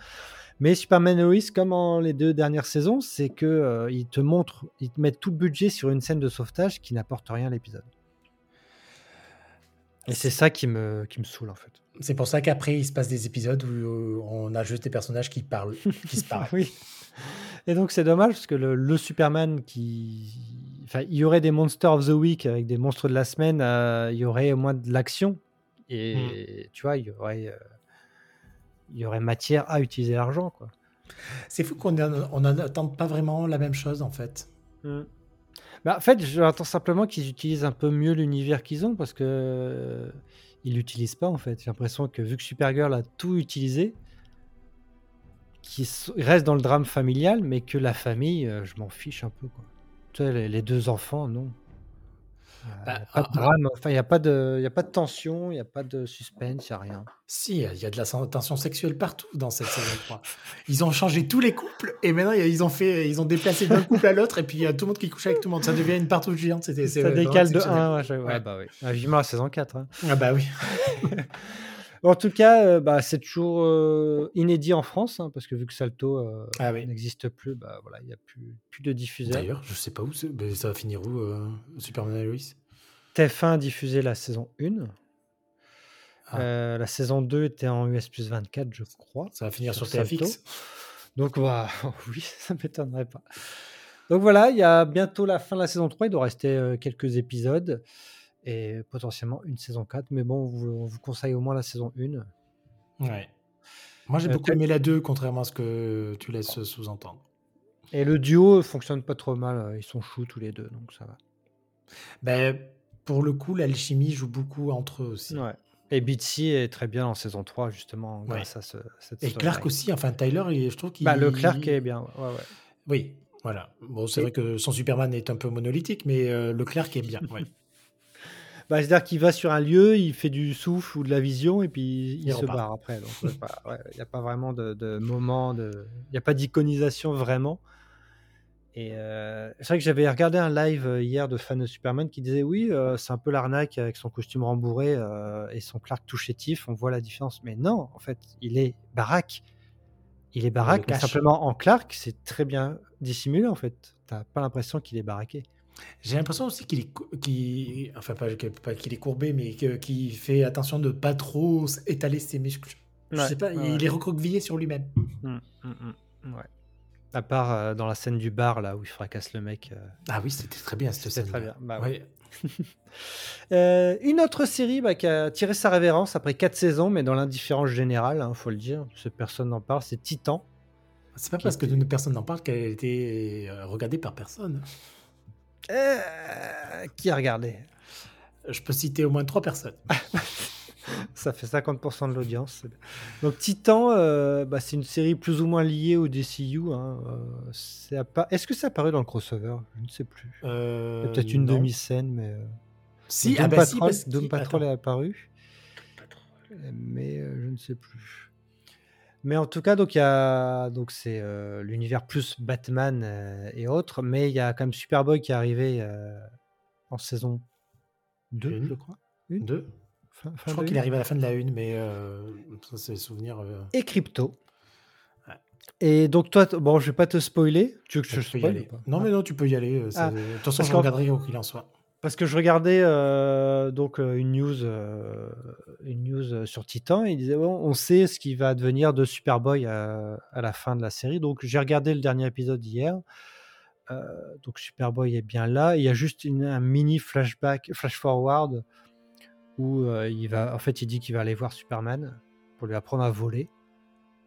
Mais Superman et Lois, comme en les deux dernières saisons, c'est que euh, ils te montrent, ils te mettent tout le budget sur une scène de sauvetage qui n'apporte rien à l'épisode. Et c'est ça qui me, qui me saoule en fait. C'est pour ça qu'après, il se passe des épisodes où on a juste des personnages qui parlent, qui se parlent. oui. Et donc c'est dommage parce que le, Superman qui, enfin, il y aurait des Monsters of the Week avec des monstres de la semaine, euh, il y aurait au moins de l'action et hmm. tu vois, il y aurait, euh, il y aurait matière à utiliser l'argent quoi. C'est fou qu'on n'attende pas vraiment la même chose en fait. Hmm. Bah, en fait, j'attends simplement qu'ils utilisent un peu mieux l'univers qu'ils ont parce que euh, ils l'utilisent pas en fait. J'ai l'impression que vu que Supergirl a tout utilisé, qui reste dans le drame familial, mais que la famille, euh, je m'en fiche un peu. Quoi. Tu vois, les, deux enfants, non. Bah, pas de drame, enfin, il n'y a, pas de, a pas de tension, il n'y a pas de suspense, il n'y a rien. Si, il y a de la tension sexuelle partout dans cette saison 3. Ils ont changé tous les couples et maintenant ils ont, fait, ils ont déplacé d'un couple à l'autre et puis il y a tout le monde qui couche avec tout le monde. Ça devient une partout géante. Ça décale de 1. Ouais, ouais. bah oui. Ah, vivement la saison 4. Hein. Ah bah oui. En tout cas, euh, bah, c'est toujours euh, inédit en France, hein, parce que vu que Salto euh, ah n'existe plus, bah, voilà, il n'y a plus, plus de diffuseur. D'ailleurs, je ne sais pas où mais ça va finir où, Superman et Lois TF1 a diffusé la saison 1. Ah. la saison 2 était en US plus 24, je crois. Ça va finir sur, TFX. Donc, bah, oui, ça ne m'étonnerait pas. Donc voilà, il y a bientôt la fin de la saison 3. Il doit rester quelques épisodes et potentiellement une saison 4. Mais bon, on vous, conseille au moins la saison 1. Ouais. Moi, j'ai euh, beaucoup aimé la 2, contrairement à ce que tu laisses sous-entendre. Et le duo fonctionne pas trop mal. Ils sont choux tous les deux, donc ça va. Ben, pour le coup, l'alchimie joue beaucoup entre eux aussi. Ouais. Et Bitsy est très bien en saison 3, justement, Ouais. grâce à ce, cette Et Clark aussi, enfin Tyler, je trouve qu'il. Bah, le Clark est bien. Ouais, ouais. Oui, voilà. Bon, c'est Et- vrai que son Superman est un peu monolithique, mais euh, le Clark est bien. ouais. Bah, C'est-à-dire qu'il va sur un lieu, il fait du souffle ou de la vision, et puis il, Il se repart. barre après. Ouais, ouais, il n'y a pas vraiment de, de moment, de... il n'y a pas d'iconisation vraiment. Et euh, c'est vrai que j'avais regardé un live euh, hier de fans de Superman qui disait oui, euh, c'est un peu l'arnaque avec son costume rembourré euh, et son Clark tout chétif, on voit la différence. Mais non, en fait, il est baraque. Il est baraque, simplement en Clark, c'est très bien dissimulé en fait. T'as pas l'impression qu'il est baraqué. J'ai l'impression aussi qu'il est, qu'il- enfin pas, qu'il est courbé, mais qu'il fait attention de pas trop étaler ses muscles. Je sais pas, ouais, il est recroquevillé sur lui-même. Mm, mm, mm, ouais. À part euh, dans la scène du bar là où il fracasse le mec. euh, Ah oui, c'était très bien cette scène. très bien. Bah ouais. Euh, une autre série bah, qui a tiré sa révérence après 4 saisons, mais dans l'indifférence générale, il faut le dire, parce que personne n'en parle, c'est Titan. C'est pas parce que était- personne n'en parle qu'elle a été regardée par personne. Euh, qui a regardé? Je peux citer au moins trois personnes. Ça fait 50% de l'audience. Donc Titan, euh, bah, c'est une série plus ou moins liée au DCU. hein, euh, c'est appa- Est-ce que c'est apparu dans le crossover? Je ne sais plus. Euh, Peut-être une non. demi-scène, mais... Si, Doom ah bah Patrol, si, parce Doom qu'il- Patrol est apparu, mais euh, je ne sais plus. Mais en tout cas, donc il y a donc c'est euh, l'univers plus Batman euh, et autres, mais il y a quand même Superboy qui est arrivé euh, en saison 2, Une. je crois. Une Deux. Fin- fin Je crois qu'il arrive à la fin de la une, mais ça c'est souvenir. Et Crypto. Ouais. Et donc toi, bon, je vais pas te spoiler. Tu veux que je, tu peux y spoil Non, Ah. mais non, tu peux y aller. Ah, de toute façon, je regarderai quoi qu'il en soit. Parce que je regardais euh, donc euh, une news, euh, une news sur Titan et il disait bon, on sait ce qui va advenir de Superboy à, à la fin de la série. Donc j'ai regardé le dernier épisode hier. Euh, donc Superboy est bien là. Il y a juste une- un mini flashback, flash forward où il va, en fait, il dit qu'il va aller voir Superman pour lui apprendre à voler.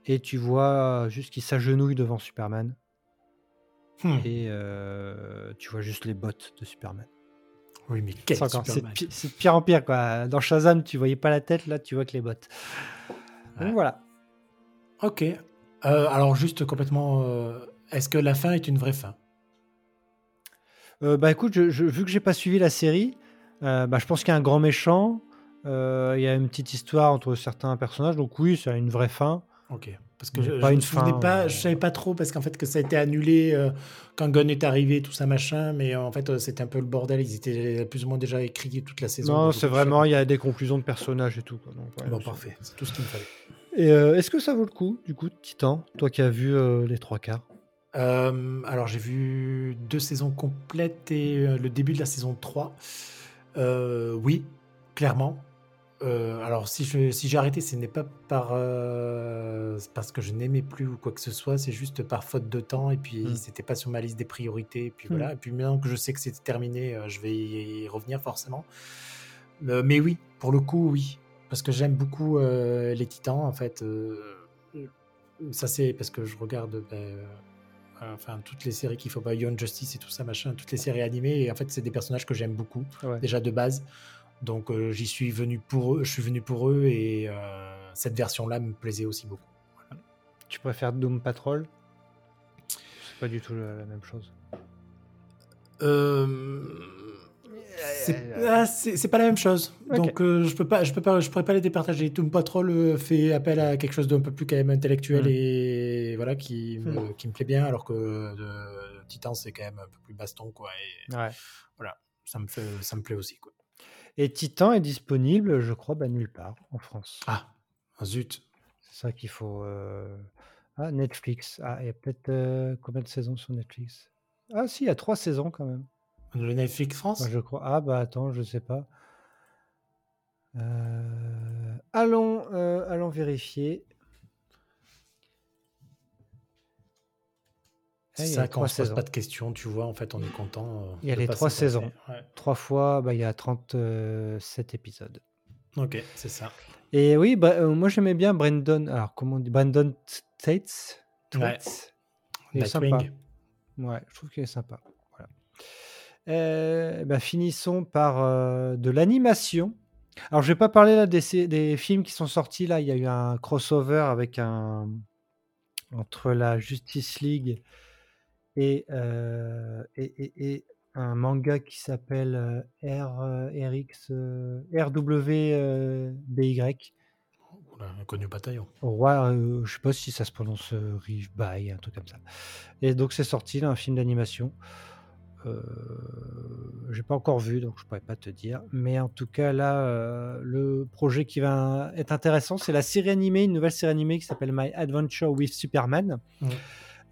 Et tu vois juste qu'il s'agenouille devant Superman Hmm. et tu vois juste les bottes de Superman. Oui, mais quel Superman. c'est de pire en pire quoi. Dans Shazam, tu voyais pas la tête, là tu vois que les bottes. Ouais. Donc voilà. Ok. Euh, alors, juste complètement. euh, Est-ce que la fin est une vraie fin? Euh, bah écoute, je- je- vu que j'ai pas suivi la série, euh, bah, je pense qu'il y a un grand méchant. Il y a une petite histoire entre certains personnages, donc oui, ça a une vraie fin. Ok. Parce que je, souvenais pas, euh, je savais pas trop parce qu'en fait que ça a été annulé euh, quand Gunn est arrivé, tout ça machin, mais euh, en fait euh, c'était un peu le bordel. Ils étaient plus ou moins déjà écrits toute la saison. non, c'est vraiment, il y a des conclusions de personnages et tout. quoi, donc, ouais, Bon, parfait. C'est tout ce qu'il me fallait. Et euh, est-ce que ça vaut le coup, du coup, Titan, toi qui as vu euh, les trois quarts? Euh, alors j'ai vu deux saisons complètes et euh, le début de la saison 3. Euh, oui, clairement. Euh, alors si je- si j'ai arrêté, ce n'est pas par euh, parce que je n'aimais plus ou quoi que ce soit, c'est juste par faute de temps et puis Mm. c'était pas sur ma liste des priorités. Et puis Mm. voilà. Et puis maintenant que je sais que c'est terminé, euh, je vais y revenir forcément. Mais oui, pour le coup, oui, parce que j'aime beaucoup les Titans en fait. ça c'est parce que je regarde. ben, enfin toutes les séries qu'il faut pas Young Justice et tout ça machin toutes les séries animées et en fait c'est des personnages que j'aime beaucoup Ouais. déjà de base donc euh, j'y suis venu pour eux je suis venu pour eux et euh, cette version là me plaisait aussi beaucoup. Tu préfères Doom Patrol? C'est pas du tout la, la même chose. c'est ah, c'est- pas la même chose. Donc euh, je peux pas je peux pas je pourrais pas les départager. Doom Patrol euh, fait appel à quelque chose d'un peu plus quand même intellectuel Mm. et voilà qui me, Mm. qui me plaît bien alors que euh, Titan c'est quand même un peu plus baston quoi et Ouais. ça me fait ça me plaît aussi quoi Et Titan est disponible, je crois, bah, nulle part en France. ah zut C'est ça qu'il faut. euh, Ah, Netflix. Ah, il y a peut-être euh, combien de saisons sur Netflix? Ah, si, il y a trois saisons quand même. le Netflix France? Bah, je crois. Ah, bah attends, je sais pas. Euh, Allons, euh, allons vérifier. Eh, C'est ça, quand on se pose pas de questions, tu vois, en fait, on est content. euh, Il y a les trois saisons. Ouais. Trois fois, bah, il y a 37 épisodes. Ok, c'est ça. Et oui, bah, euh, moi j'aimais bien Brandon. Alors, comment on dit Brandon Tates? Ouais. Tates? Il est sympa. Ouais, je trouve qu'il est sympa. Voilà. Euh, bah, finissons par euh, de l'animation. Alors, je vais pas parler là des, des films qui sont sortis. Là, il y a eu un crossover avec un entre la Justice League et, euh, et, et- et un manga qui s'appelle euh, R, euh, RX, RWBY. Inconnu bataillon. Roi, euh, je sais pas si ça se prononce euh, Rive By, un truc comme ça. Et donc c'est sorti là, un film d'animation. Euh, j'ai pas encore vu, donc je pourrais pas te dire. Mais en tout cas là, euh, le projet qui va être intéressant, c'est la série animée, une nouvelle série animée qui s'appelle My Adventure with Superman, Mhm.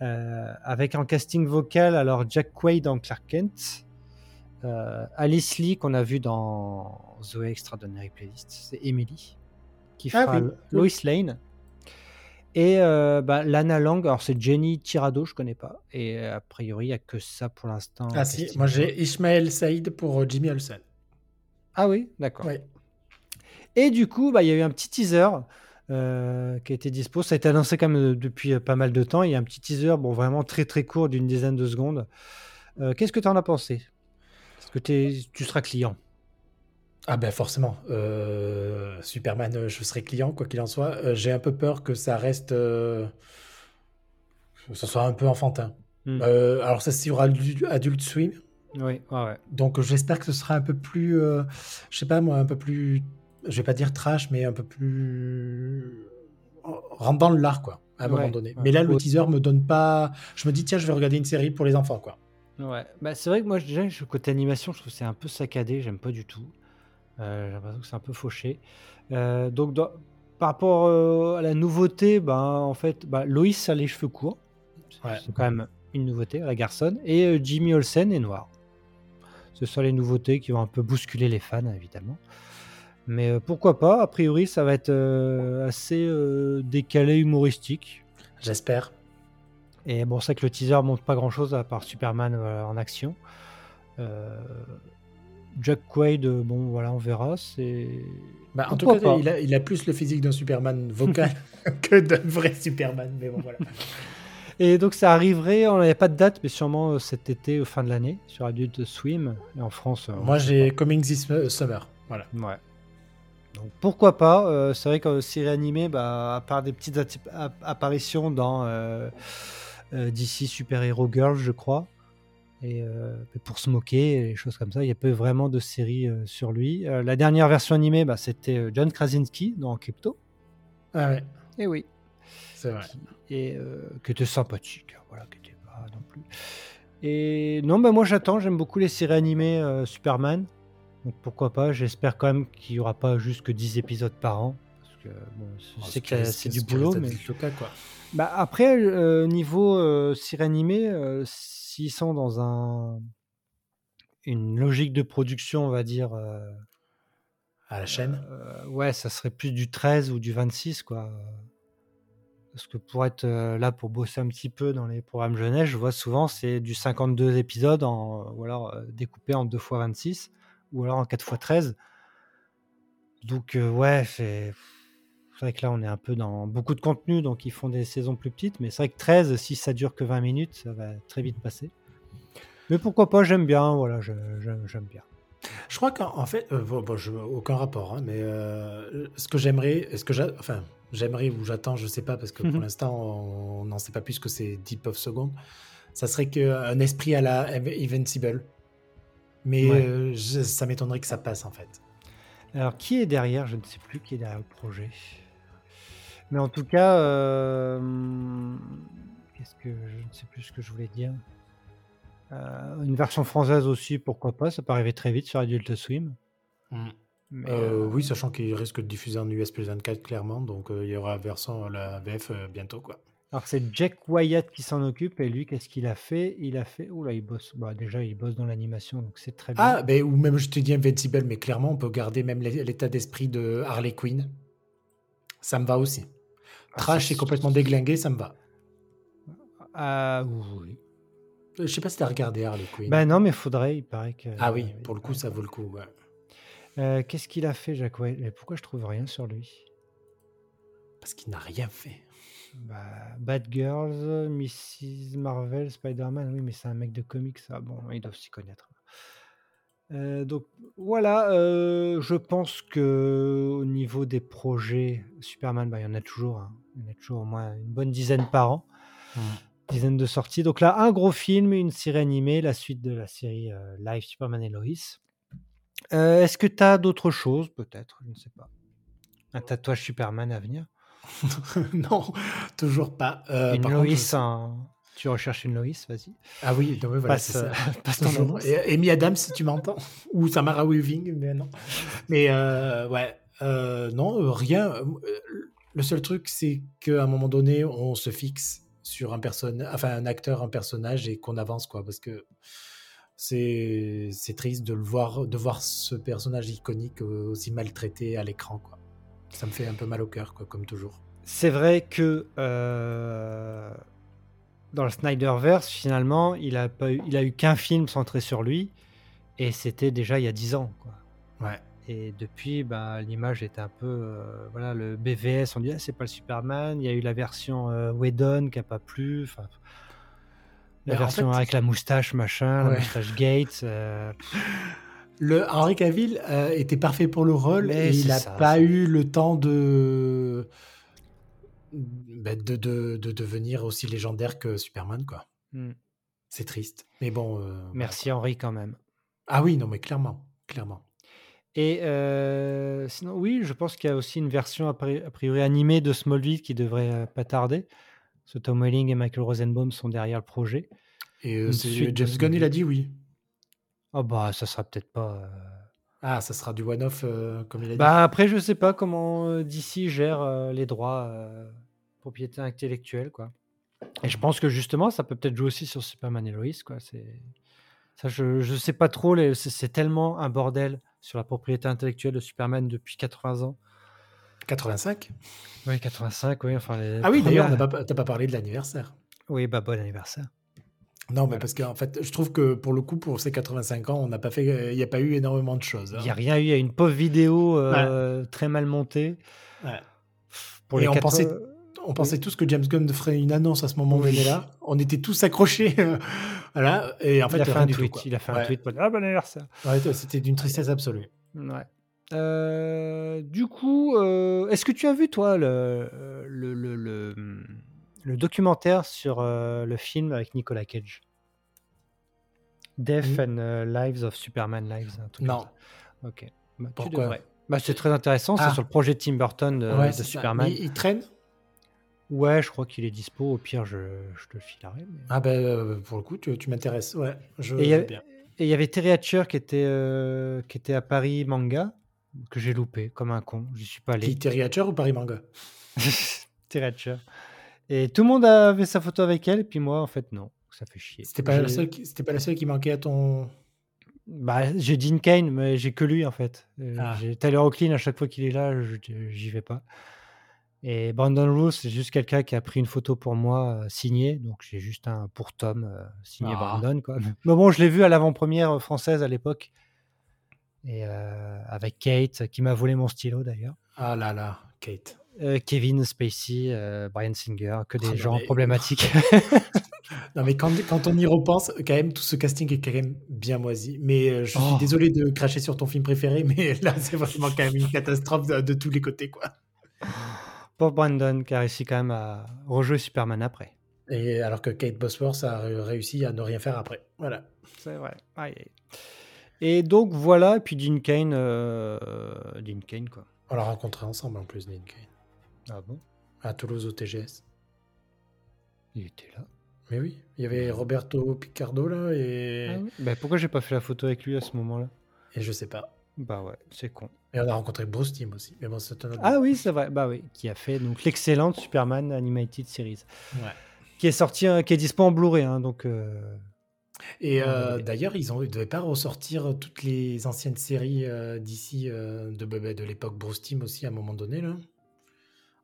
Euh, avec un casting vocal. Alors Jack Quaid en Clark Kent. Euh, Alice Lee qu'on a vu dans The Extraordinary Playlist, c'est Emily qui Ah fera oui, Lois Lane. Et euh, bah, Lana Lang, alors c'est Jenny Tirado, je connais pas. Et euh, a priori, il n'y a que ça pour l'instant. Ah si, moi j'ai Ismaël Saïd pour Jimmy Olsen. Ah oui, d'accord. Et du coup, bah, il y a eu un petit teaser euh, qui a été dispo. Ça a été annoncé quand même euh, depuis euh, pas mal de temps. Il y a un petit teaser, bon, vraiment très très court, d'une dizaine de secondes. Euh, Qu'est-ce que tu en as pensé? Est-ce que tu seras client? Ah ben forcément, euh, Superman, je serai client quoi qu'il en soit. J'ai un peu peur que ça reste, que ça soit un peu enfantin. Hmm. Alors ça c'est sur Adu- Adult Swim, Oui, ouais, ouais. donc j'espère que ce sera un peu plus, je sais pas moi, un peu plus, je vais pas dire trash, mais un peu plus rentre dans le lard quoi, à un moment donné. ouais. Mais là le teaser me donne pas, je me dis tiens je vais regarder une série pour les enfants quoi. Ouais, bah, c'est vrai que moi déjà côté animation, je trouve que c'est un peu saccadé, j'aime pas du tout. Euh, j'ai l'impression que c'est un peu fauché. Euh, donc dans- par rapport euh, à la nouveauté, ben en fait, bah, Loïs a les cheveux courts, C'est- Ouais. c'est quand même une nouveauté la garçonne, et Jimmy Olsen est noir. Ce sont les nouveautés qui vont un peu bousculer les fans évidemment. Mais euh, pourquoi pas A priori, ça va être euh, assez euh, décalé, humoristique. J'espère. Et bon, c'est que le teaser montre pas grand chose à part Superman en action. Euh, Jack Quaid, bon voilà, on verra. C'est. Bah, en tout cas, il a, il a plus le physique d'un Superman vocal que d'un vrai Superman. Mais bon, voilà. Et donc ça arriverait, on n'avait pas de date, mais sûrement cet été, fin de l'année, sur Adult Swim. Et en France. Moi, j'ai Coming This Summer. Voilà. Ouais. Donc pourquoi pas euh, C'est vrai qu'en série animée, bah, à part des petites app- apparitions dans euh, euh, DC Super Hero Girls, je crois. Et euh, pour se moquer, et les choses comme ça, il y a peu vraiment de séries euh, sur lui. Euh, la dernière version animée, bah, c'était John Krasinski dans Crypto. Ah ouais, Et oui. c'est vrai. Et euh, qui était sympathique. hein, Voilà, qui était pas non plus. Et non, bah, moi j'attends, j'aime beaucoup les séries animées euh, Superman. Donc pourquoi pas, j'espère quand même qu'il n'y aura pas juste que 10 épisodes par an. Parce que bon, je sais que c'est du boulot, mais. Le cas, quoi. Bah, après, euh, niveau euh, série animée, euh, s'ils sont dans un une logique de production, on va dire, euh, À la chaîne. euh, ouais, ça serait plus du 13 ou du 26, quoi. Parce que pour être là, pour bosser un petit peu dans les programmes jeunesse, je vois souvent c'est du 52 épisodes, en, ou alors découpé en 2 x 26, ou alors en 4 x 13. Donc, euh, ouais, c'est vrai que là, on est un peu dans beaucoup de contenu, donc ils font des saisons plus petites. Mais c'est vrai que 13, si ça dure que 20 minutes, ça va très vite passer. Mais pourquoi pas, j'aime bien, voilà, j'aime bien. Je crois qu'en en fait, euh, bon, bon, je- aucun rapport, hein, mais euh, ce que j'aimerais, ce que enfin, j'aimerais ou j'attends, je sais pas, parce que pour Mhm. l'instant, on n'en sait pas plus que c'est Deep of Second. Ça serait qu'un esprit à la Inv- Invincible. Mais Ouais. euh, je- ça m'étonnerait que ça passe, en fait. Alors, qui est derrière? Je ne sais plus qui est derrière le projet. Mais en tout cas, euh, qu'est-ce que je ne sais plus ce que je voulais dire. Euh, une version française aussi, pourquoi pas Ça peut arriver très vite sur Adult Swim. Mais, Euh, euh, oui, sachant qu'il risque de diffuser en US plus 24, clairement. Donc, euh, il y aura la version, la VF euh, bientôt, quoi. Alors c'est Jack Wyatt qui s'en occupe et lui, qu'est-ce qu'il a fait? Il a fait. Oula, il bosse. Bah, déjà, il bosse dans l'animation, donc c'est très bien. Ah, ben, ou même je te dis Invincible, mais clairement, on peut garder même l'é- l'état d'esprit de Harley Quinn. Ça me va aussi. Ah, Trash et complètement déglingué, ça me va. Ah oui. Euh, Je sais pas si t'as regardé Harley Quinn. Ben non, mais faudrait, il paraît que. ah oui, pour le coup, ça vaut le coup. ouais. Euh, qu'est-ce qu'il a fait, Jack Wyatt? Mais pourquoi je trouve rien sur lui? Parce qu'il n'a rien fait. Bah, Bad Girls, Mrs. Marvel, Spider-Man, oui, mais c'est un mec de comics, ça. Bon, ils doivent s'y connaître. Euh, donc voilà, euh, je pense que au niveau des projets Superman, bah, il y en a toujours, hein. il y en a toujours au moins une bonne dizaine par an, Mmh. dizaine de sorties. Donc là, un gros film, une série animée, la suite de la série euh, live Superman et Lois. Euh, Est-ce que tu as d'autres choses, peut-être? Je ne sais pas. Un tatouage Superman à venir? non, toujours pas. Euh, Une par Lois, tu recherches une Lois, vas-y. Ah oui, non, oui, voilà, Passe, euh, passe ton. Et Amy Adams, si tu m'entends. Ou Samara Weaving, mais non. Mais euh, ouais, euh, non, rien. Le seul truc, c'est qu'à un moment donné, on se fixe sur un personnage, enfin un acteur, un personnage, et qu'on avance, quoi, parce que c'est triste de le voir, de voir ce personnage iconique aussi maltraité à l'écran, quoi. Ça me fait un peu mal au cœur, quoi, comme toujours. C'est vrai que euh, dans le Snyderverse, finalement, il a, pas eu, il a eu qu'un film centré sur lui, et c'était déjà il y a 10 ans. Quoi. Ouais. Et depuis, bah, l'image est un peu. euh, voilà, le BVS, on dit ah, c'est pas le Superman. Il y a eu la version euh, Whedon qui a pas plu. enfin, La en version fait- avec la moustache, machin, la moustache Gates. Le Henry Cavill euh, était parfait pour le rôle Mais et il n'a pas eu le temps de... bah, de, de, de devenir aussi légendaire que Superman, quoi. hmm. C'est triste. Mais bon. euh, Merci Henri quand même. Ah oui, non, mais clairement. Clairement. Et euh, sinon, oui, je pense qu'il y a aussi une version a pri- a priori animée de Smallville qui devrait pas tarder. Ce Tom Welling et Michael Rosenbaum sont derrière le projet. Et euh, James Gunn, il a dit oui. Oh bah ça sera peut-être pas. euh, Ah, ça sera du one-off, euh, comme il a dit. Bah après je sais pas comment euh, DC gère euh, les droits euh, propriété intellectuelle quoi. Et je pense que justement ça peut peut-être jouer aussi sur Superman et Lois quoi. C'est ça je je sais pas trop. les- C'est c'est tellement un bordel sur la propriété intellectuelle de Superman depuis 80 ans. 85 Oui 85 oui enfin. les Ah oui, d'ailleurs, on premières- n'a pas, t'as pas parlé de l'anniversaire. Oui bah bon anniversaire. Non, mais Voilà. parce qu'en fait, je trouve que pour le coup, pour ces 85 ans, on n'a pas fait, il n'y a pas eu énormément de choses. Il n'y a hein. rien eu, il y a une pauvre vidéo euh, très mal montée. Ouais. Pour Et les on pensait- On pensait tous que James Gunn ferait une annonce à ce moment où Oui. il est là. On était tous accrochés. euh, voilà. Et en fait, il a fait un tout, tweet. il a fait un tweet pour dire Ah bon anniversaire. C'était d'une tristesse absolue. Ouais. Euh, du coup, euh, est-ce que tu as vu, toi, le, le, le, le, le documentaire sur euh, le film avec Nicolas Cage Death Mm. and euh, Lives of Superman Lives un truc comme Non. Ok. Bah, Pourquoi. Bah, c'est très intéressant. Ah. C'est sur le projet Tim Burton de, ouais. Superman. Il traîne? Ouais, je crois qu'il est dispo. Au pire, je, je te le filerai. mais- Ah ben, euh, pour le coup, tu, tu m'intéresses. Ouais, je Et il y avait- y Terry Hatcher qui était, euh, qui était à Paris Manga, que j'ai loupé comme un con. Je suis pas allé. Qui, Terry Hatcher ou Paris Manga? Terry Hatcher. Et tout le monde avait sa photo avec elle, puis moi, en fait, non. Ça fait chier. C'était pas, la seule qui- c'était pas la seule qui manquait à ton. Bah, j'ai Dean Kane, mais j'ai que lui, en fait. Euh, Ah. J'ai Tyler O'Clean, à chaque fois qu'il est là, j'y vais pas. Et Brandon Rose, c'est juste quelqu'un qui a pris une photo pour moi euh, signée. Donc, j'ai juste un pour Tom euh, signé Ah. Brandon. Quoi. Mais bon, je l'ai vu à l'avant-première française à l'époque. Et euh, avec Kate, qui m'a volé mon stylo d'ailleurs. Ah là là, Kate. Euh, Kevin Spacey, euh, Brian Singer, que des non, gens mais- problématiques. Non, mais quand, quand on y repense, quand même, tout ce casting est quand même bien moisi. Mais euh, je suis Oh. désolé de cracher sur ton film préféré, mais là, c'est vraiment quand même une catastrophe de, de tous les côtés, quoi. Pour Brandon, qui a réussi quand même à rejouer Superman après. Et alors que Kate Bosworth a ré- réussi à ne rien faire après. Voilà. C'est vrai. Aïe. Et donc voilà, et puis Dean Kane, euh, Dean Kane quoi. On l'a rencontré ensemble en plus, Dean Kane. Ah bon? À Toulouse au TGS. Il était là. Mais oui, il y avait Roberto Picardo là et, Ah oui bah, pourquoi j'ai pas fait la photo avec lui à ce moment-là? Et je sais pas. Bah ouais, c'est con. Et on a rencontré Bruce Timm aussi. Mais bon, c'est un autre. Ah oui, c'est vrai. Bah oui, qui a fait donc l'excellente Superman Animated Series, Ouais. qui est sorti, hein, qui est dispo en Blu-ray, hein, donc. euh, Et euh, d'ailleurs, ils ne devaient pas ressortir toutes les anciennes séries euh, d'ici, euh, de, bah, de l'époque Bruce Timm aussi, à un moment donné, là,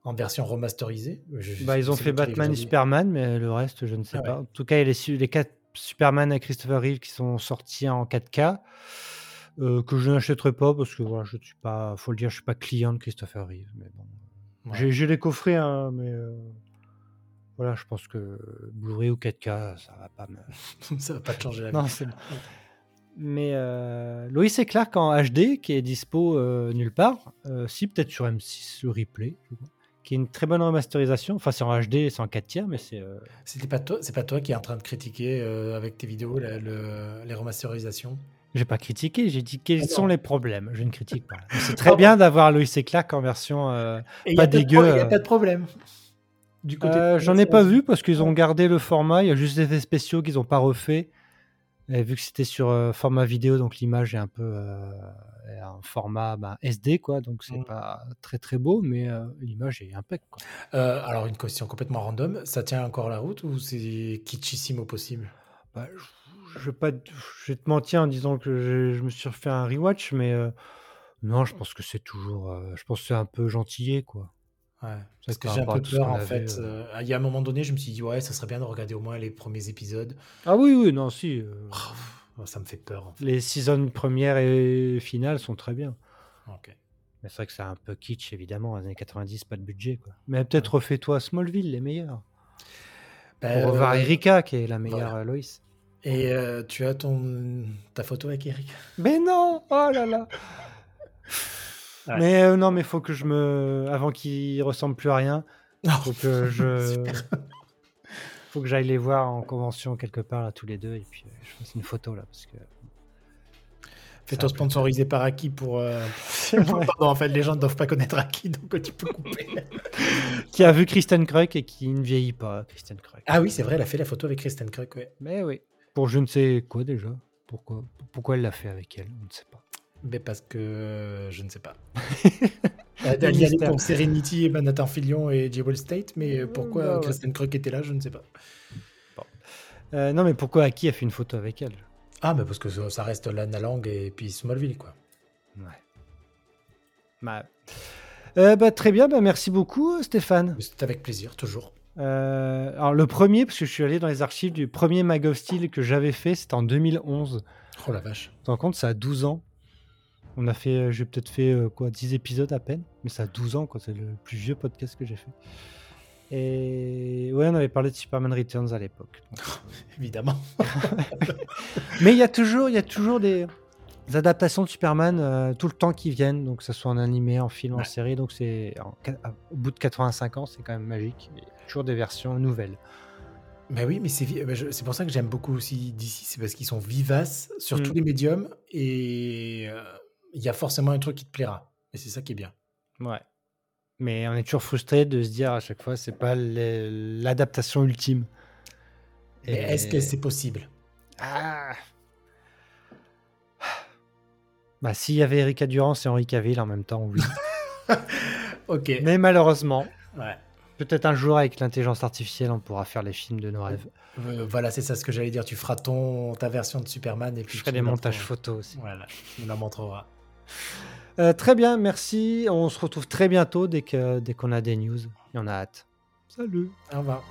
en version remasterisée. Je- Bah, ils ont fait Batman et Superman, mais le reste, je ne sais Ah ouais. pas. En tout cas, il y a les, les quatre Superman avec Christopher Reeve qui sont sortis en 4K, euh, que je n'achèterai pas parce que voilà, je ne suis pas, faut le dire, je suis pas client de Christopher Reeve. Mais bon, Ouais. j'ai les coffrets, hein, mais euh, voilà, je pense que Blu-ray ou 4K, ça va pas me. Ça va pas te changer la vie. non, c'est Mais euh, Lois et Clark en HD, qui est dispo euh, nulle part, si peut-être sur M6, le replay, je crois, qui est une très bonne remasterisation. Enfin, c'est en HD, c'est en 4 tiers, mais c'est. euh, C'était pas toi, c'est pas toi qui est en train de critiquer euh, avec tes vidéos la- le- les remasterisations? J'ai pas critiqué, j'ai dit quels Ah sont les problèmes? Je ne critique pas. C'est très bien d'avoir Lois et Clark en version. euh, Pas dégueu, pro- y a pas de problème. Du côté J'en ai pas vu parce qu'ils ont gardé le format. Il y a juste des effets spéciaux qu'ils n'ont pas refait. Et vu que c'était sur format vidéo, donc l'image est un peu un format ben, SD, quoi. Donc c'est Mm. pas très très beau, mais euh, l'image est impeccable. Quoi. Euh, alors une question complètement random, ça tient encore la route ou c'est kitschissime au possible? Bah, je, je vais pas, je vais te mentir en disant que je, je me suis refait un rewatch, mais euh, non, je pense que c'est toujours, euh, je pense que c'est un peu gentillé, quoi. Ouais, parce que j'ai un peu peur en avait, fait. euh. euh, il y a un moment donné, je me suis dit ouais, ça serait bien de regarder au moins les premiers épisodes. Ah oui, oui, non, si. euh, Oh, ça me fait peur. En fait. les saisons premières et finales sont très bien. Ok. Mais c'est vrai que c'est un peu kitsch, évidemment. Les années 90, pas de budget. Quoi. Mais peut-être refais-toi Smallville, les meilleurs. Ben, Pour revoir euh, Erika, qui est la meilleure voilà. euh, Lois. Et euh, tu as ton ta photo avec Eric Mais non Oh là là Ouais. Mais euh, non, mais faut que je me. Avant qu'il ressemble plus à rien, faut que je. Faut que j'aille les voir en convention quelque part, là, tous les deux, et puis euh, je fasse une photo, là, parce que. Fais-toi sponsoriser par Aki pour. euh, Pardon, en fait, les gens ne doivent pas connaître Aki, donc tu peux couper. Qui a vu Kristen Krug et qui ne vieillit pas, Kristen Krug. ah oui, c'est vrai, elle a fait la photo avec Kristen Krug, ouais. Mais oui. Pour je ne sais quoi déjà. Pourquoi, pourquoi elle l'a fait avec elle On ne sait pas. Mais parce que euh, je ne sais pas. Elle y allait mystère. pour Serenity, et Nathan Fillion et Jewel State, mais euh, pourquoi Bah ouais. Kristen Krug était là, je ne sais pas. Euh, non, mais pourquoi Aki a fait une photo avec elle? Ah, mais parce que ça ça reste Lana Lang et puis Smallville, quoi. Ouais. Bah, euh, bah, très bien, bah, merci beaucoup Stéphane. C'est avec plaisir, toujours. Euh, alors le premier, parce que je suis allé dans les archives du premier Mag of Steel que j'avais fait, c'était en 2011. Oh la vache. Tu te rends compte, ça a 12 ans. On a fait, euh, j'ai peut-être fait euh, quoi, 10 épisodes à peine, mais ça a 12 ans, quoi. C'est le plus vieux podcast que j'ai fait. Et ouais, on avait parlé de Superman Returns à l'époque. Évidemment. Mais il y a toujours, il y a toujours des, des adaptations de Superman euh, tout le temps qui viennent, donc que ce soit en animé, en film, en série. Donc c'est au bout de 85 ans, c'est quand même magique. Il y a toujours des versions nouvelles. Mais oui, mais c'est bah, c'est pour ça que j'aime beaucoup aussi d'ici, c'est parce qu'ils sont vivaces sur Mm. tous les médiums et euh, il y a forcément un truc qui te plaira. Et c'est ça qui est bien. Ouais. Mais on est toujours frustré de se dire à chaque fois, c'est pas l'adaptation ultime. Mais Et- est-ce que c'est possible? Ah Bah, s'il y avait Erika Durance et Henri Cavill en même temps, oui. Ok. Mais malheureusement, Ouais. peut-être un jour avec l'intelligence artificielle, on pourra faire les films de nos rêves. Euh, voilà, c'est ça ce que j'allais dire. Tu feras ton ta version de Superman et puis Je ferai des montages photos aussi. Voilà, nous la montreras. Euh, très bien, merci. On se retrouve très bientôt dès qu'on a des news. Et on a hâte. Salut Au revoir.